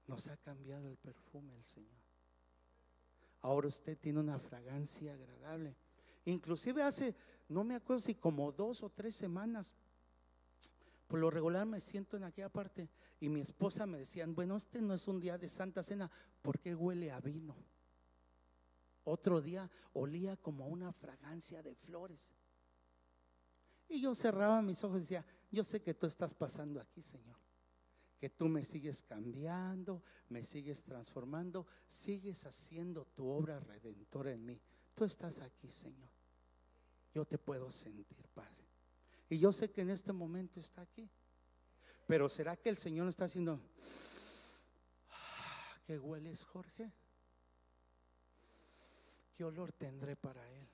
Nos ha cambiado el perfume el Señor. Ahora usted tiene una fragancia agradable. Inclusive hace, no me acuerdo si como dos o tres semanas, por lo regular me siento en aquella parte y mi esposa me decía, bueno, este no es un día de Santa Cena, ¿por qué huele a vino? Otro día olía como una fragancia de flores. Y yo cerraba mis ojos y decía, yo sé que tú estás pasando aquí, Señor que tú me sigues cambiando, me sigues transformando, sigues haciendo tu obra redentora en mí. Tú estás aquí, Señor. Yo te puedo sentir, Padre. Y yo sé que en este momento está aquí. Pero ¿será que el Señor está haciendo... Ah, ¿Qué hueles, Jorge? ¿Qué olor tendré para Él?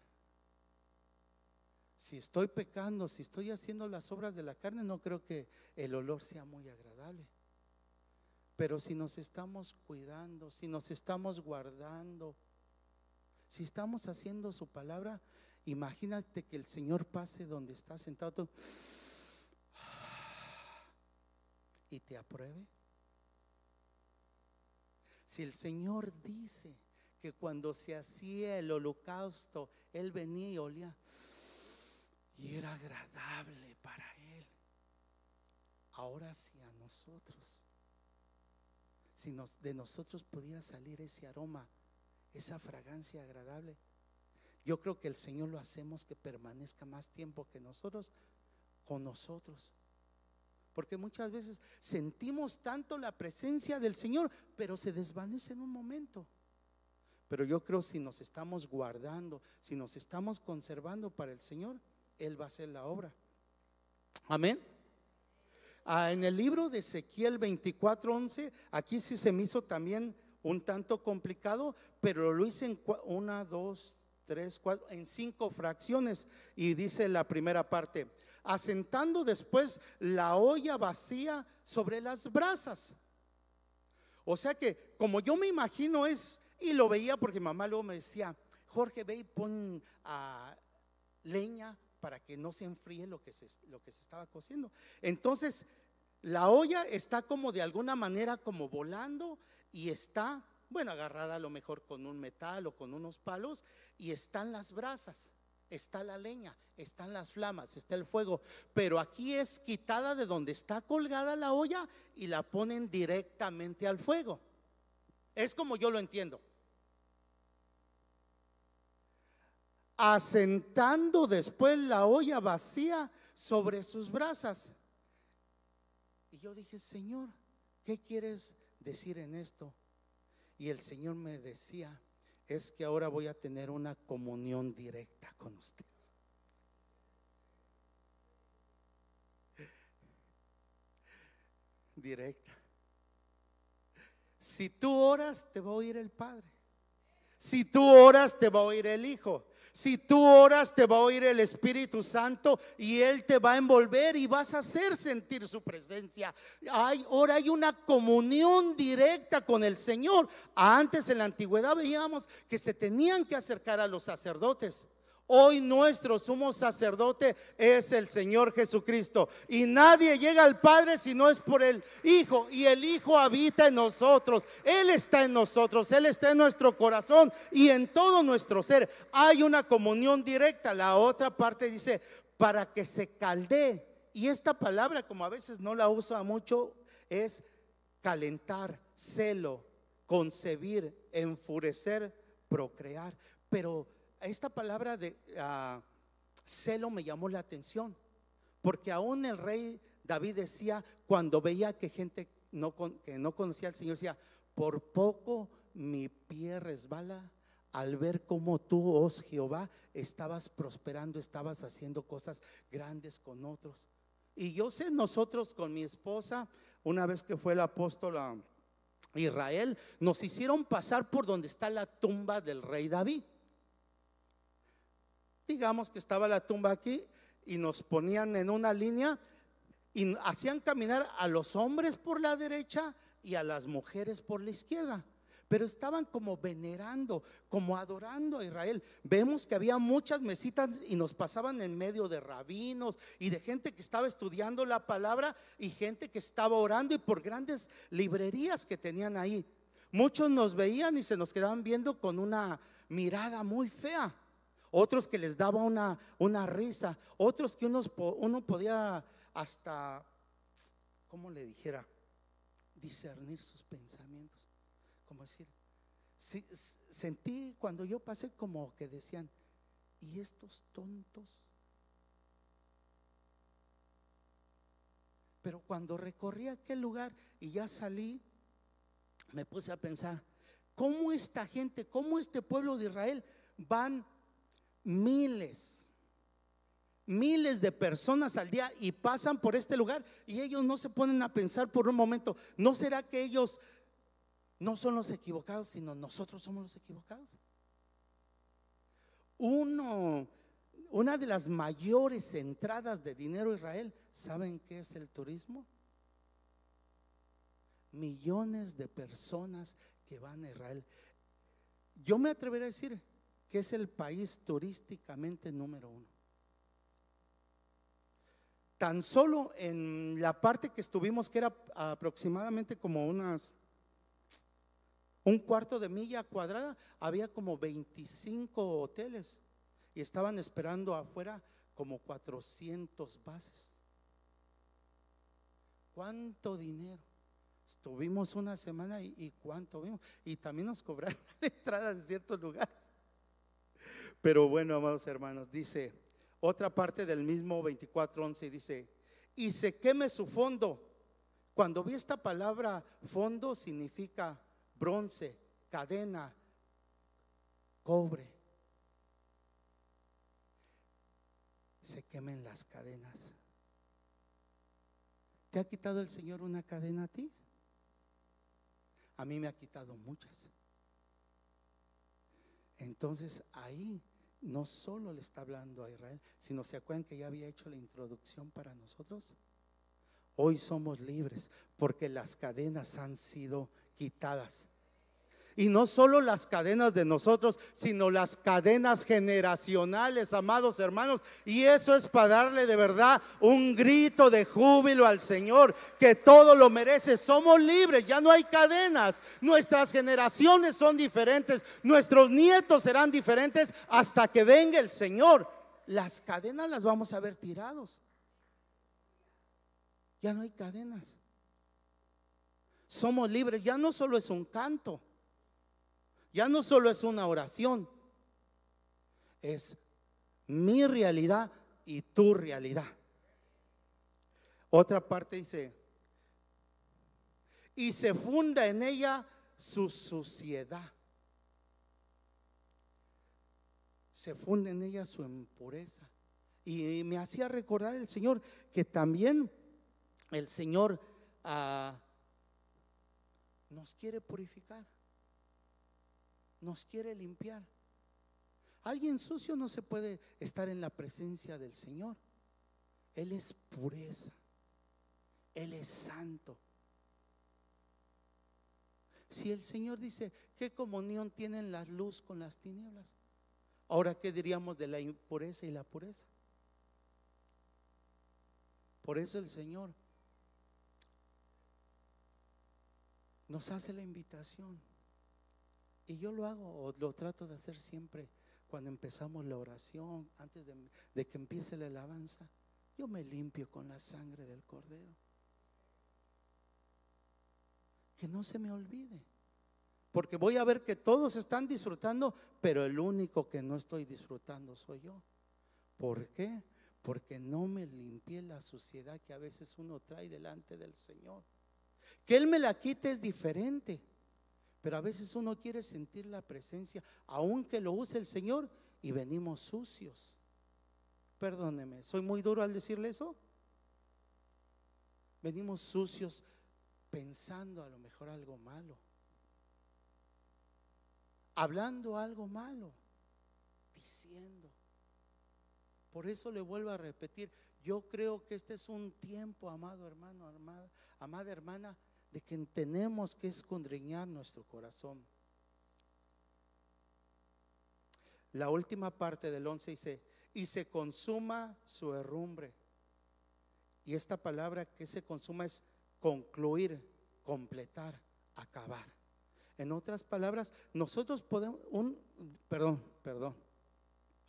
Si estoy pecando, si estoy haciendo las obras de la carne, no creo que el olor sea muy agradable. Pero si nos estamos cuidando, si nos estamos guardando, si estamos haciendo su palabra, imagínate que el Señor pase donde está sentado y te apruebe. Si el Señor dice que cuando se hacía el holocausto, Él venía y olía y era agradable para Él, ahora sí a nosotros si de nosotros pudiera salir ese aroma, esa fragancia agradable. Yo creo que el Señor lo hacemos que permanezca más tiempo que nosotros con nosotros. Porque muchas veces sentimos tanto la presencia del Señor, pero se desvanece en un momento. Pero yo creo si nos estamos guardando, si nos estamos conservando para el Señor, Él va a hacer la obra. Amén. Ah, en el libro de Ezequiel 24:11, aquí sí se me hizo también un tanto complicado, pero lo hice en una, dos, tres, cuatro, en cinco fracciones. Y dice la primera parte, asentando después la olla vacía sobre las brasas. O sea que, como yo me imagino es, y lo veía porque mamá luego me decía, Jorge, ve y pon a ah, leña para que no se enfríe lo que se, lo que se estaba cociendo. Entonces, la olla está como de alguna manera como volando y está, bueno, agarrada a lo mejor con un metal o con unos palos y están las brasas, está la leña, están las flamas, está el fuego, pero aquí es quitada de donde está colgada la olla y la ponen directamente al fuego. Es como yo lo entiendo. Asentando después la olla vacía sobre sus brasas. Y yo dije, Señor, ¿qué quieres decir en esto? Y el Señor me decía, es que ahora voy a tener una comunión directa con ustedes. Directa. Si tú oras, te va a oír el Padre. Si tú oras, te va a oír el Hijo. Si tú oras, te va a oír el Espíritu Santo y Él te va a envolver y vas a hacer sentir su presencia. Hay, ahora hay una comunión directa con el Señor. Antes en la antigüedad veíamos que se tenían que acercar a los sacerdotes. Hoy nuestro sumo sacerdote es el Señor Jesucristo. Y nadie llega al Padre si no es por el Hijo. Y el Hijo habita en nosotros. Él está en nosotros. Él está en nuestro corazón y en todo nuestro ser. Hay una comunión directa. La otra parte dice, para que se caldee. Y esta palabra, como a veces no la usa mucho, es calentar, celo, concebir, enfurecer, procrear Pero esta palabra de ah, celo me llamó la atención, porque aún el rey David decía, cuando veía que gente no, que no conocía al Señor, decía, por poco mi pie resbala al ver cómo tú, oh Jehová, estabas prosperando, estabas haciendo cosas grandes con otros. Y yo sé, nosotros con mi esposa, una vez que fue el apóstol a Israel, nos hicieron pasar por donde está la tumba del rey David. Digamos que estaba la tumba aquí y nos ponían en una línea y hacían caminar a los hombres por la derecha y a las mujeres por la izquierda pero estaban como venerando, como adorando a Israel. Vemos que había muchas mesitas y nos pasaban en medio de rabinos y de gente que estaba estudiando la palabra y gente que estaba orando y por grandes librerías que tenían ahí. Muchos nos veían y se nos quedaban viendo con una mirada muy fea. Otros que les daba una, una risa. Otros que unos, uno podía hasta, ¿cómo le dijera? Discernir sus pensamientos como decir, sentí cuando yo pasé como que decían, ¿y estos tontos? Pero cuando recorrí aquel lugar y ya salí, me puse a pensar, ¿cómo esta gente, cómo este pueblo de Israel van miles, miles de personas al día y pasan por este lugar y ellos no se ponen a pensar por un momento, ¿no será que ellos no son los equivocados, sino nosotros somos los equivocados. Uno, una de las mayores entradas de dinero a Israel, ¿saben qué es el turismo? Millones de personas que van a Israel. Yo me atrevería a decir que es el país turísticamente número uno. Tan solo en la parte que estuvimos, que era aproximadamente como unas un cuarto de milla cuadrada, había como 25 hoteles y estaban esperando afuera como 400 bases. ¿Cuánto dinero? Estuvimos una semana y, cuánto vimos. Y también nos cobraron la entrada en ciertos lugares. Pero bueno, amados hermanos, dice otra parte del mismo 24:11 dice, "Y se queme su fondo." Cuando vi esta palabra fondo significa bronce, cadena, cobre. Se quemen las cadenas. ¿Te ha quitado el Señor una cadena a ti? A mí me ha quitado muchas. Entonces ahí no solo le está hablando a Israel, sino se acuerdan que ya había hecho la introducción para nosotros. Hoy somos libres porque las cadenas han sido quitadas. Y no solo las cadenas de nosotros, sino las cadenas generacionales, amados hermanos. Y eso es para darle de verdad un grito de júbilo al Señor, que todo lo merece. Somos libres, ya no hay cadenas. Nuestras generaciones son diferentes, nuestros nietos serán diferentes hasta que venga el Señor. Las cadenas las vamos a ver tirados. Ya no hay cadenas. Somos libres, ya no solo es un canto. Ya no solo es una oración, es mi realidad y tu realidad. Otra parte dice, y se funda en ella su suciedad. Se funda en ella su impureza. Y me hacía recordar el Señor que también el Señor ah, nos quiere purificar nos quiere limpiar. Alguien sucio no se puede estar en la presencia del Señor. Él es pureza. Él es santo. Si el Señor dice, ¿qué comunión tienen la luz con las tinieblas? Ahora, ¿qué diríamos de la impureza y la pureza? Por eso el Señor nos hace la invitación. Y yo lo hago, o lo trato de hacer siempre cuando empezamos la oración, antes de, que empiece la alabanza. Yo me limpio con la sangre del cordero. Que no se me olvide. Porque voy a ver que todos están disfrutando, pero el único que no estoy disfrutando soy yo. ¿Por qué? Porque no me limpié la suciedad que a veces uno trae delante del Señor. Que Él me la quite es diferente. Pero a veces uno quiere sentir la presencia, aunque lo use el Señor, y venimos sucios. Perdóneme, ¿soy muy duro al decirle eso? Venimos sucios pensando a lo mejor algo malo, hablando algo malo, diciendo. Por eso le vuelvo a repetir, yo creo que este es un tiempo, amado hermano, amada, amada hermana, de que tenemos que escondriñar nuestro corazón. La última parte del 11 dice, y se consuma su herrumbre. Y esta palabra que se consuma es concluir, completar, acabar. En otras palabras, nosotros podemos, un, perdón, perdón,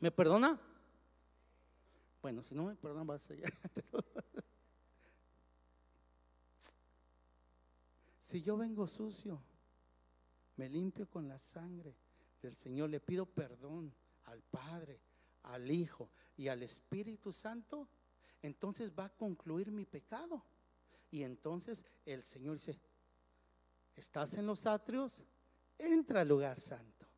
¿me perdona? Bueno, si no me perdona, va a seguir. Si yo vengo sucio, me limpio con la sangre del Señor, le pido perdón al Padre, al Hijo y al Espíritu Santo, entonces va a concluir mi pecado. Y entonces el Señor dice, ¿estás en los atrios? Entra al lugar santo.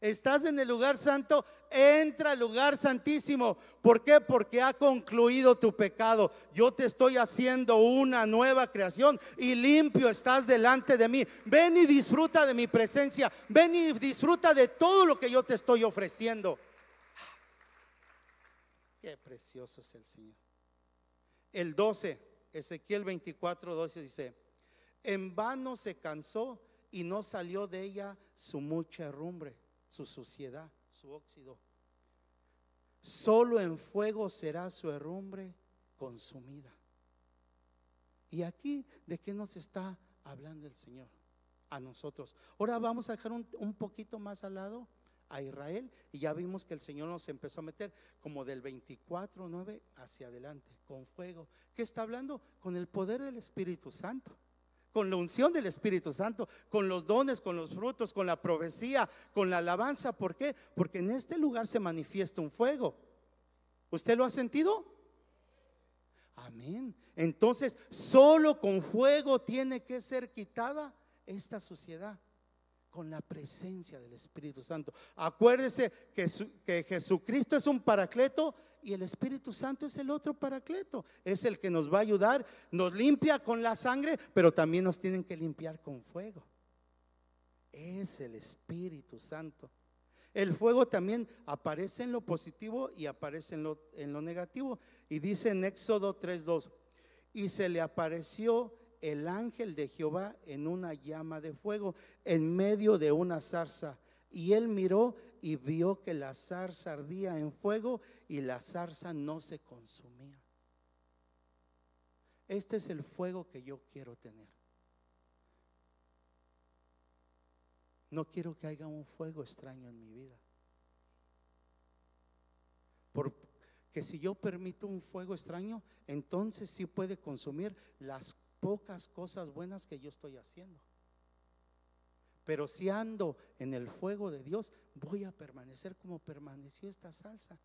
Estás en el lugar santo, entra al lugar santísimo. ¿Por qué? Porque ha concluido tu pecado. Yo te estoy haciendo una nueva creación y limpio estás delante de mí. Ven y disfruta de mi presencia. Ven y disfruta de todo lo que yo te estoy ofreciendo. Qué precioso es el Señor. El 12, Ezequiel 24, 12 dice, en vano se cansó y no salió de ella su mucha herrumbre su suciedad, su óxido. Solo en fuego será su herrumbre consumida. Y aquí, ¿de qué nos está hablando el Señor? A nosotros. Ahora vamos a dejar un, un poquito más al lado a Israel y ya vimos que el Señor nos empezó a meter como del 24, 9 hacia adelante, con fuego. ¿Qué está hablando? Con el poder del Espíritu Santo con la unción del Espíritu Santo, con los dones, con los frutos, con la profecía, con la alabanza. ¿Por qué? Porque en este lugar se manifiesta un fuego. ¿Usted lo ha sentido? Amén. Entonces, solo con fuego tiene que ser quitada esta suciedad con la presencia del Espíritu Santo. Acuérdese que, Jesucristo es un paracleto y el Espíritu Santo es el otro paracleto. Es el que nos va a ayudar, nos limpia con la sangre, pero también nos tienen que limpiar con fuego. Es el Espíritu Santo. El fuego también aparece en lo positivo y aparece en lo, en lo negativo. Y dice en Éxodo 3.2, y se le apareció el ángel de Jehová en una llama de fuego en medio de una zarza. Y él miró y vio que la zarza ardía en fuego y la zarza no se consumía. Este es el fuego que yo quiero tener. No quiero que haya un fuego extraño en mi vida. Porque si yo permito un fuego extraño, entonces sí puede consumir las pocas cosas buenas que yo estoy haciendo. Pero si ando en el fuego de Dios, voy a permanecer como permaneció esta salsa.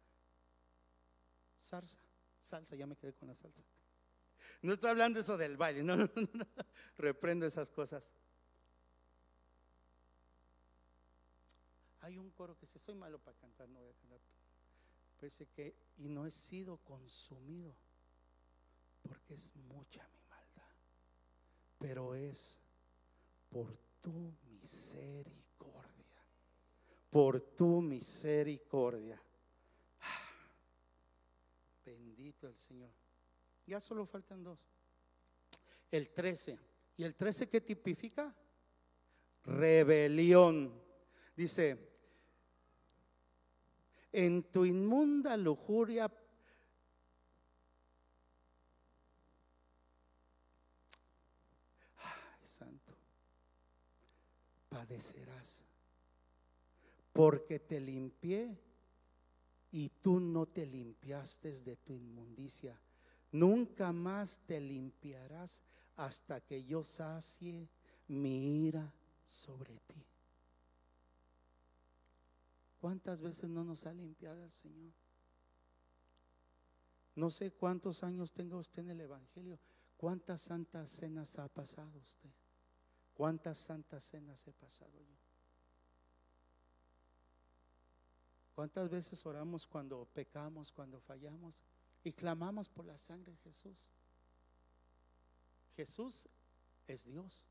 Salsa, salsa, ya me quedé con la salsa. No estoy hablando eso del baile, no, no, no, reprendo esas cosas. Hay un coro que dice, soy malo para cantar, no voy a cantar. Parece que, y no he sido consumido, porque es mucha mi pero es por tu misericordia, por tu misericordia. Ah, bendito el Señor. Ya solo faltan dos. El 13. ¿Y el 13 qué tipifica? Rebelión. Dice, en tu inmunda lujuria porque te limpié y tú no te limpiaste de tu inmundicia. Nunca más te limpiarás hasta que yo sacie mi ira sobre ti. ¿Cuántas veces no nos ha limpiado el Señor? No sé cuántos años tenga usted en el Evangelio. ¿Cuántas santas cenas ha pasado usted? ¿Cuántas santas cenas he pasado yo? ¿Cuántas veces oramos cuando pecamos, cuando fallamos y clamamos por la sangre de Jesús? Jesús es Dios.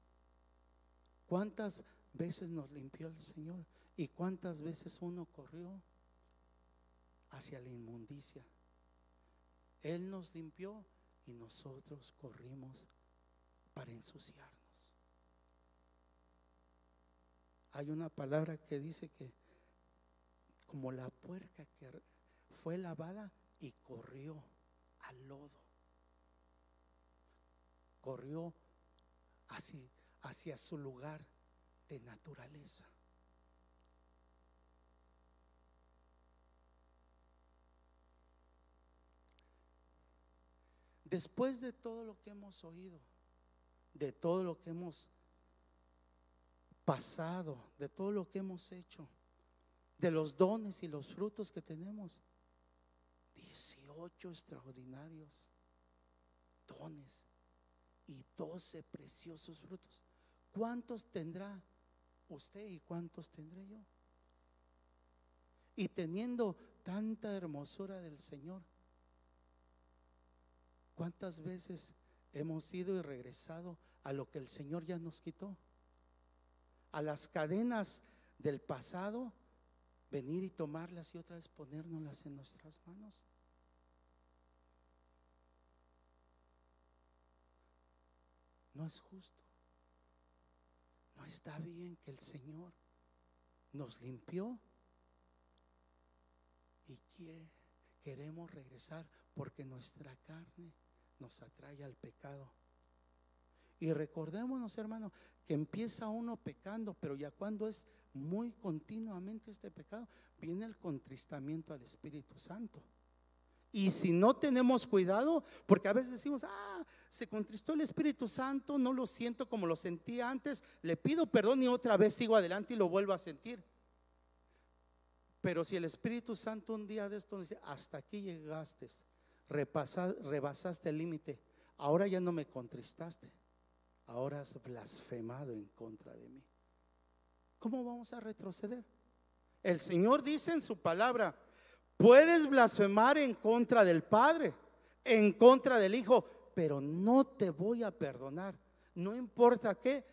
¿Cuántas veces nos limpió el Señor? ¿Y cuántas veces uno corrió hacia la inmundicia? Él nos limpió y nosotros corrimos para ensuciarnos. Hay una palabra que dice que como la puerca que fue lavada y corrió al lodo, corrió hacia, hacia su lugar de naturaleza. Después de todo lo que hemos oído, de todo lo que hemos pasado, de todo lo que hemos hecho, de los dones y los frutos que tenemos, 18 extraordinarios dones y 12 preciosos frutos. ¿Cuántos tendrá usted y cuántos tendré yo? Y teniendo tanta hermosura del Señor, ¿Cuántas veces hemos ido y regresado a lo que el Señor ya nos quitó? A las cadenas del pasado, venir y tomarlas y otra vez ponérnoslas en nuestras manos. No es justo. No está bien que el Señor nos limpió y quiere, queremos regresar porque nuestra carne nos atrae al pecado. Y recordémonos, hermano, que empieza uno pecando, pero ya cuando es muy continuamente este pecado, viene el contristamiento al Espíritu Santo. Y si no tenemos cuidado, porque a veces decimos, ah, se contristó el Espíritu Santo, no lo siento como lo sentía antes, le pido perdón y otra vez sigo adelante y lo vuelvo a sentir. Pero si el Espíritu Santo un día de esto dice, hasta aquí llegaste, rebasaste el límite. Ahora ya no me contristaste. Ahora has blasfemado en contra de mí. ¿Cómo vamos a retroceder? El Señor dice en su palabra, puedes blasfemar en contra del Padre, en contra del Hijo, pero no te voy a perdonar. No importa qué,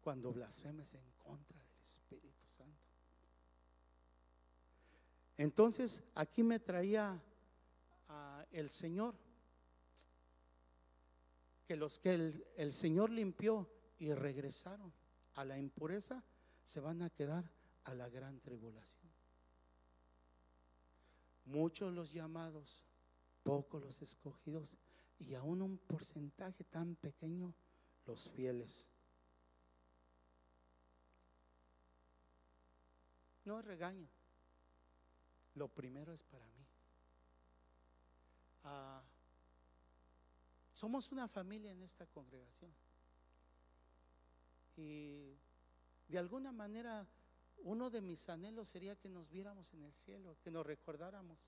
cuando blasfemes en contra del Espíritu Santo. Entonces, aquí me traía el Señor. Que los que el, el Señor limpió y regresaron a la impureza se van a quedar a la gran tribulación. Muchos los llamados, pocos los escogidos y aún un porcentaje tan pequeño los fieles. No regaño. Lo primero es para mí. Ah, somos una familia en esta congregación. Y de alguna manera uno de mis anhelos sería que nos viéramos en el cielo, que nos recordáramos.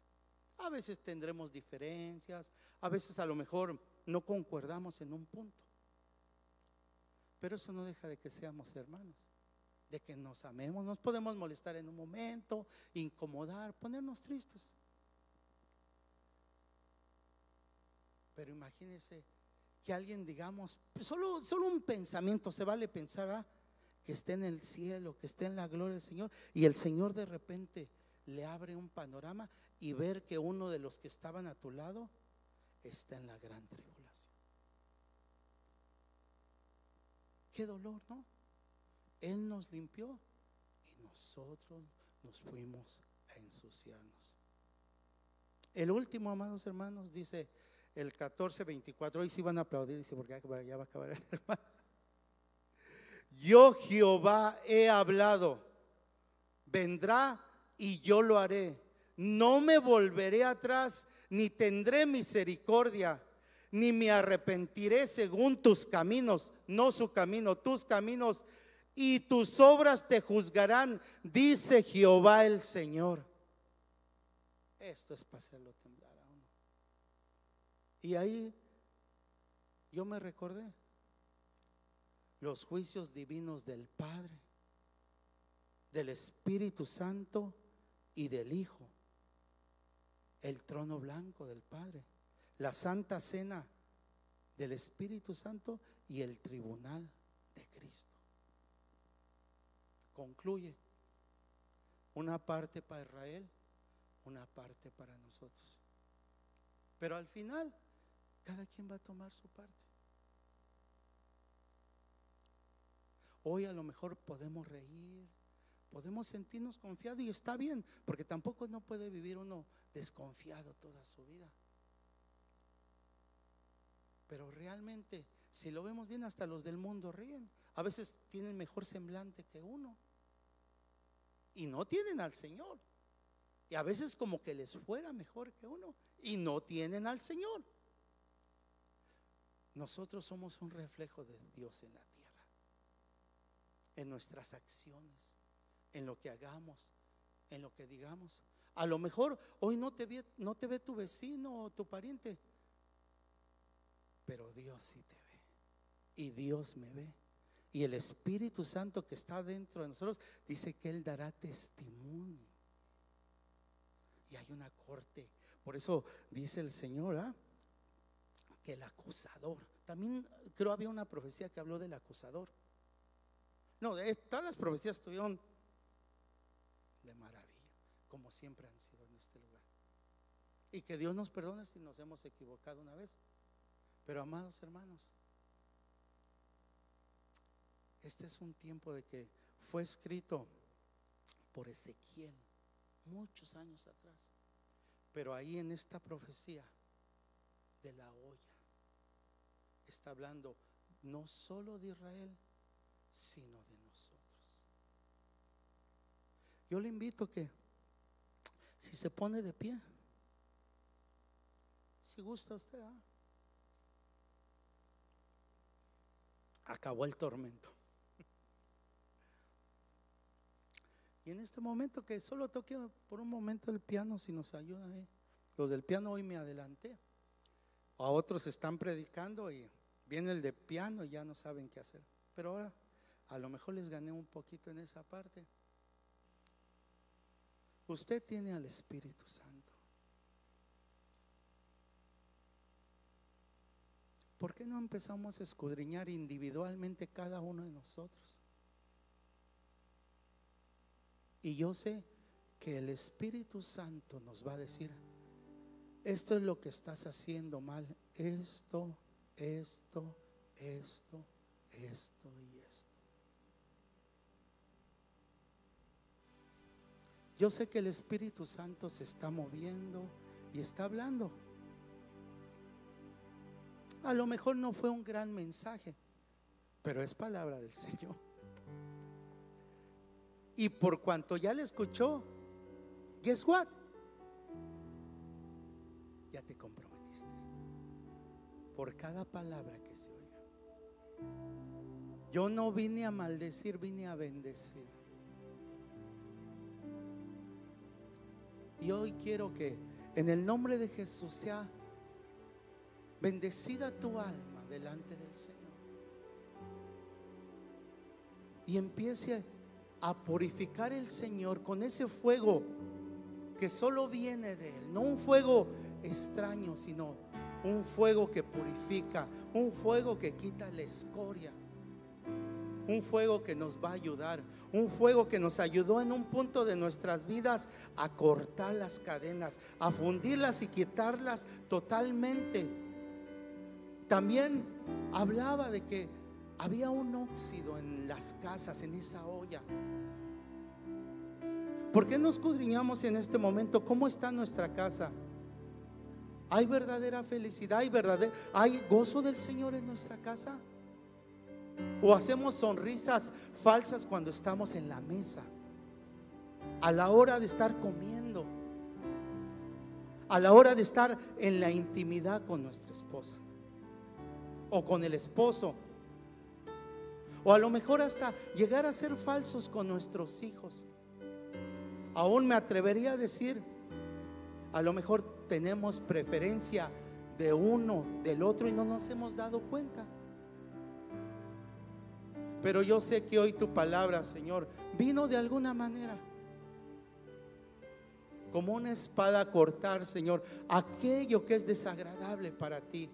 A veces tendremos diferencias, a veces a lo mejor no concordamos en un punto. Pero eso no deja de que seamos hermanos, de que nos amemos. Nos podemos molestar en un momento, incomodar, ponernos tristes. Pero imagínese que alguien, digamos, solo, solo un pensamiento, se vale pensar ah, que esté en el cielo, que esté en la gloria del Señor, y el Señor de repente le abre un panorama y ver que uno de los que estaban a tu lado está en la gran tribulación. Qué dolor, ¿no? Él nos limpió y nosotros nos fuimos a ensuciarnos. El último, amados hermanos, dice, el 14, 24. Hoy sí van a aplaudir, dice, porque ya va a acabar el hermano. Yo Jehová he hablado, vendrá y yo lo haré. No me volveré atrás, ni tendré misericordia. ni me arrepentiré según tus caminos, no su camino, tus caminos, y tus obras te juzgarán, dice Jehová el Señor. Esto es para hacerlo temblar. Y ahí yo me recordé los juicios divinos del Padre, del Espíritu Santo y del Hijo, el trono blanco del Padre, la Santa Cena del Espíritu Santo y el tribunal de Cristo. Concluye una parte para Israel, una parte para nosotros. Pero al final, cada quien va a tomar su parte. Hoy a lo mejor podemos reír, podemos sentirnos confiados y está bien, porque tampoco no puede vivir uno desconfiado toda su vida. Pero realmente, si lo vemos bien, hasta los del mundo ríen. A veces tienen mejor semblante que uno. Y no tienen al Señor. Y a veces como que les fuera mejor que uno. Y no tienen al Señor. Nosotros somos un reflejo de Dios en la tierra en nuestras acciones, en lo que hagamos, en lo que digamos. A lo mejor hoy no te ve, no te ve tu vecino o tu pariente, pero Dios sí te ve. Y Dios me ve. Y el Espíritu Santo que está dentro de nosotros dice que Él dará testimonio. Y hay una corte. Por eso dice el Señor ¿ah? Que el acusador. También creo había una profecía que habló del acusador. No, todas las profecías estuvieron de maravilla, como siempre han sido en este lugar. Y que Dios nos perdone si nos hemos equivocado una vez. Pero amados hermanos, este es un tiempo de que fue escrito por Ezequiel muchos años atrás. Pero ahí en esta profecía de la olla está hablando no solo de Israel, sino de nosotros. Yo le invito que si se pone de pie, si gusta usted, ¿ah? acabó el tormento. Y en este momento que solo toque por un momento el piano, si nos ayuda ahí. Los del piano hoy me adelanté. A otros están predicando y viene el de piano y ya no saben qué hacer. Pero ahora a lo mejor les gané un poquito en esa parte. Usted tiene al Espíritu Santo. ¿Por qué no empezamos a escudriñar individualmente cada uno de nosotros? Y yo sé que el Espíritu Santo nos va a decir, esto es lo que estás haciendo mal, esto, esto, esto, esto y esto. Yo sé que el Espíritu Santo se está moviendo y está hablando. A lo mejor no fue un gran mensaje, pero es palabra del Señor. Y por cuanto ya le escuchó, guess what? Ya te comprometiste. Por cada palabra que se oiga. Yo no vine a maldecir, vine a bendecir. Y hoy quiero que en el nombre de Jesús sea bendecida tu alma delante del Señor. Y empiece a purificar el Señor con ese fuego que solo viene de Él. No un fuego extraño, sino un fuego que purifica, un fuego que quita la escoria un fuego que nos va a ayudar, un fuego que nos ayudó en un punto de nuestras vidas a cortar las cadenas, a fundirlas y quitarlas totalmente. También hablaba de que había un óxido en las casas, en esa olla. ¿Por qué nos escudriñamos en este momento cómo está nuestra casa? ¿Hay verdadera felicidad? ¿Hay, verdadera, ¿Hay gozo del Señor en nuestra casa? O hacemos sonrisas falsas cuando estamos en la mesa. A la hora de estar comiendo. A la hora de estar en la intimidad con nuestra esposa. o con el esposo. O a lo mejor hasta llegar a ser falsos con nuestros hijos. Aún me atrevería a decir, a lo mejor tenemos preferencia de uno, del otro y no nos hemos dado cuenta. Pero yo sé que hoy tu palabra, Señor, vino de alguna manera como una espada a cortar, Señor, aquello que es desagradable para ti,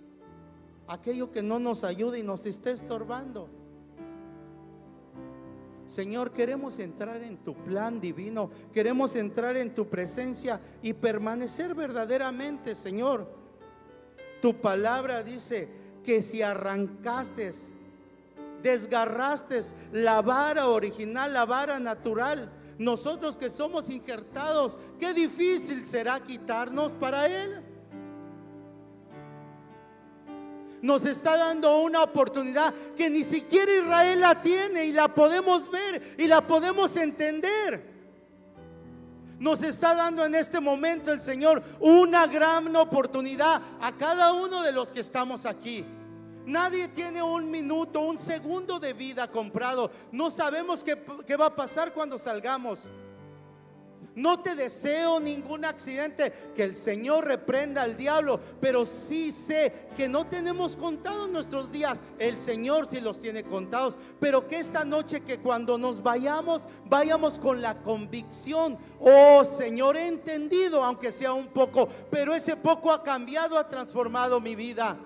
aquello que no nos ayuda y nos está estorbando. Señor, queremos entrar en tu plan divino, queremos entrar en tu presencia y permanecer verdaderamente, Señor. Tu palabra dice que si arrancaste, desgarraste la vara original, la vara natural, nosotros que somos injertados, qué difícil será quitarnos para Él. Nos está dando una oportunidad que ni siquiera Israel la tiene y la podemos ver y la podemos entender. Nos está dando en este momento el Señor una gran oportunidad a cada uno de los que estamos aquí. Nadie tiene un minuto, un segundo de vida comprado. No sabemos qué, qué, va a pasar cuando salgamos. No te deseo ningún accidente, que el Señor reprenda al diablo, pero sí sé que no tenemos contados nuestros días. El Señor sí los tiene contados, pero que esta noche que cuando nos vayamos, vayamos con la convicción, oh Señor, he entendido, aunque sea un poco, pero ese poco ha cambiado, ha transformado mi vida.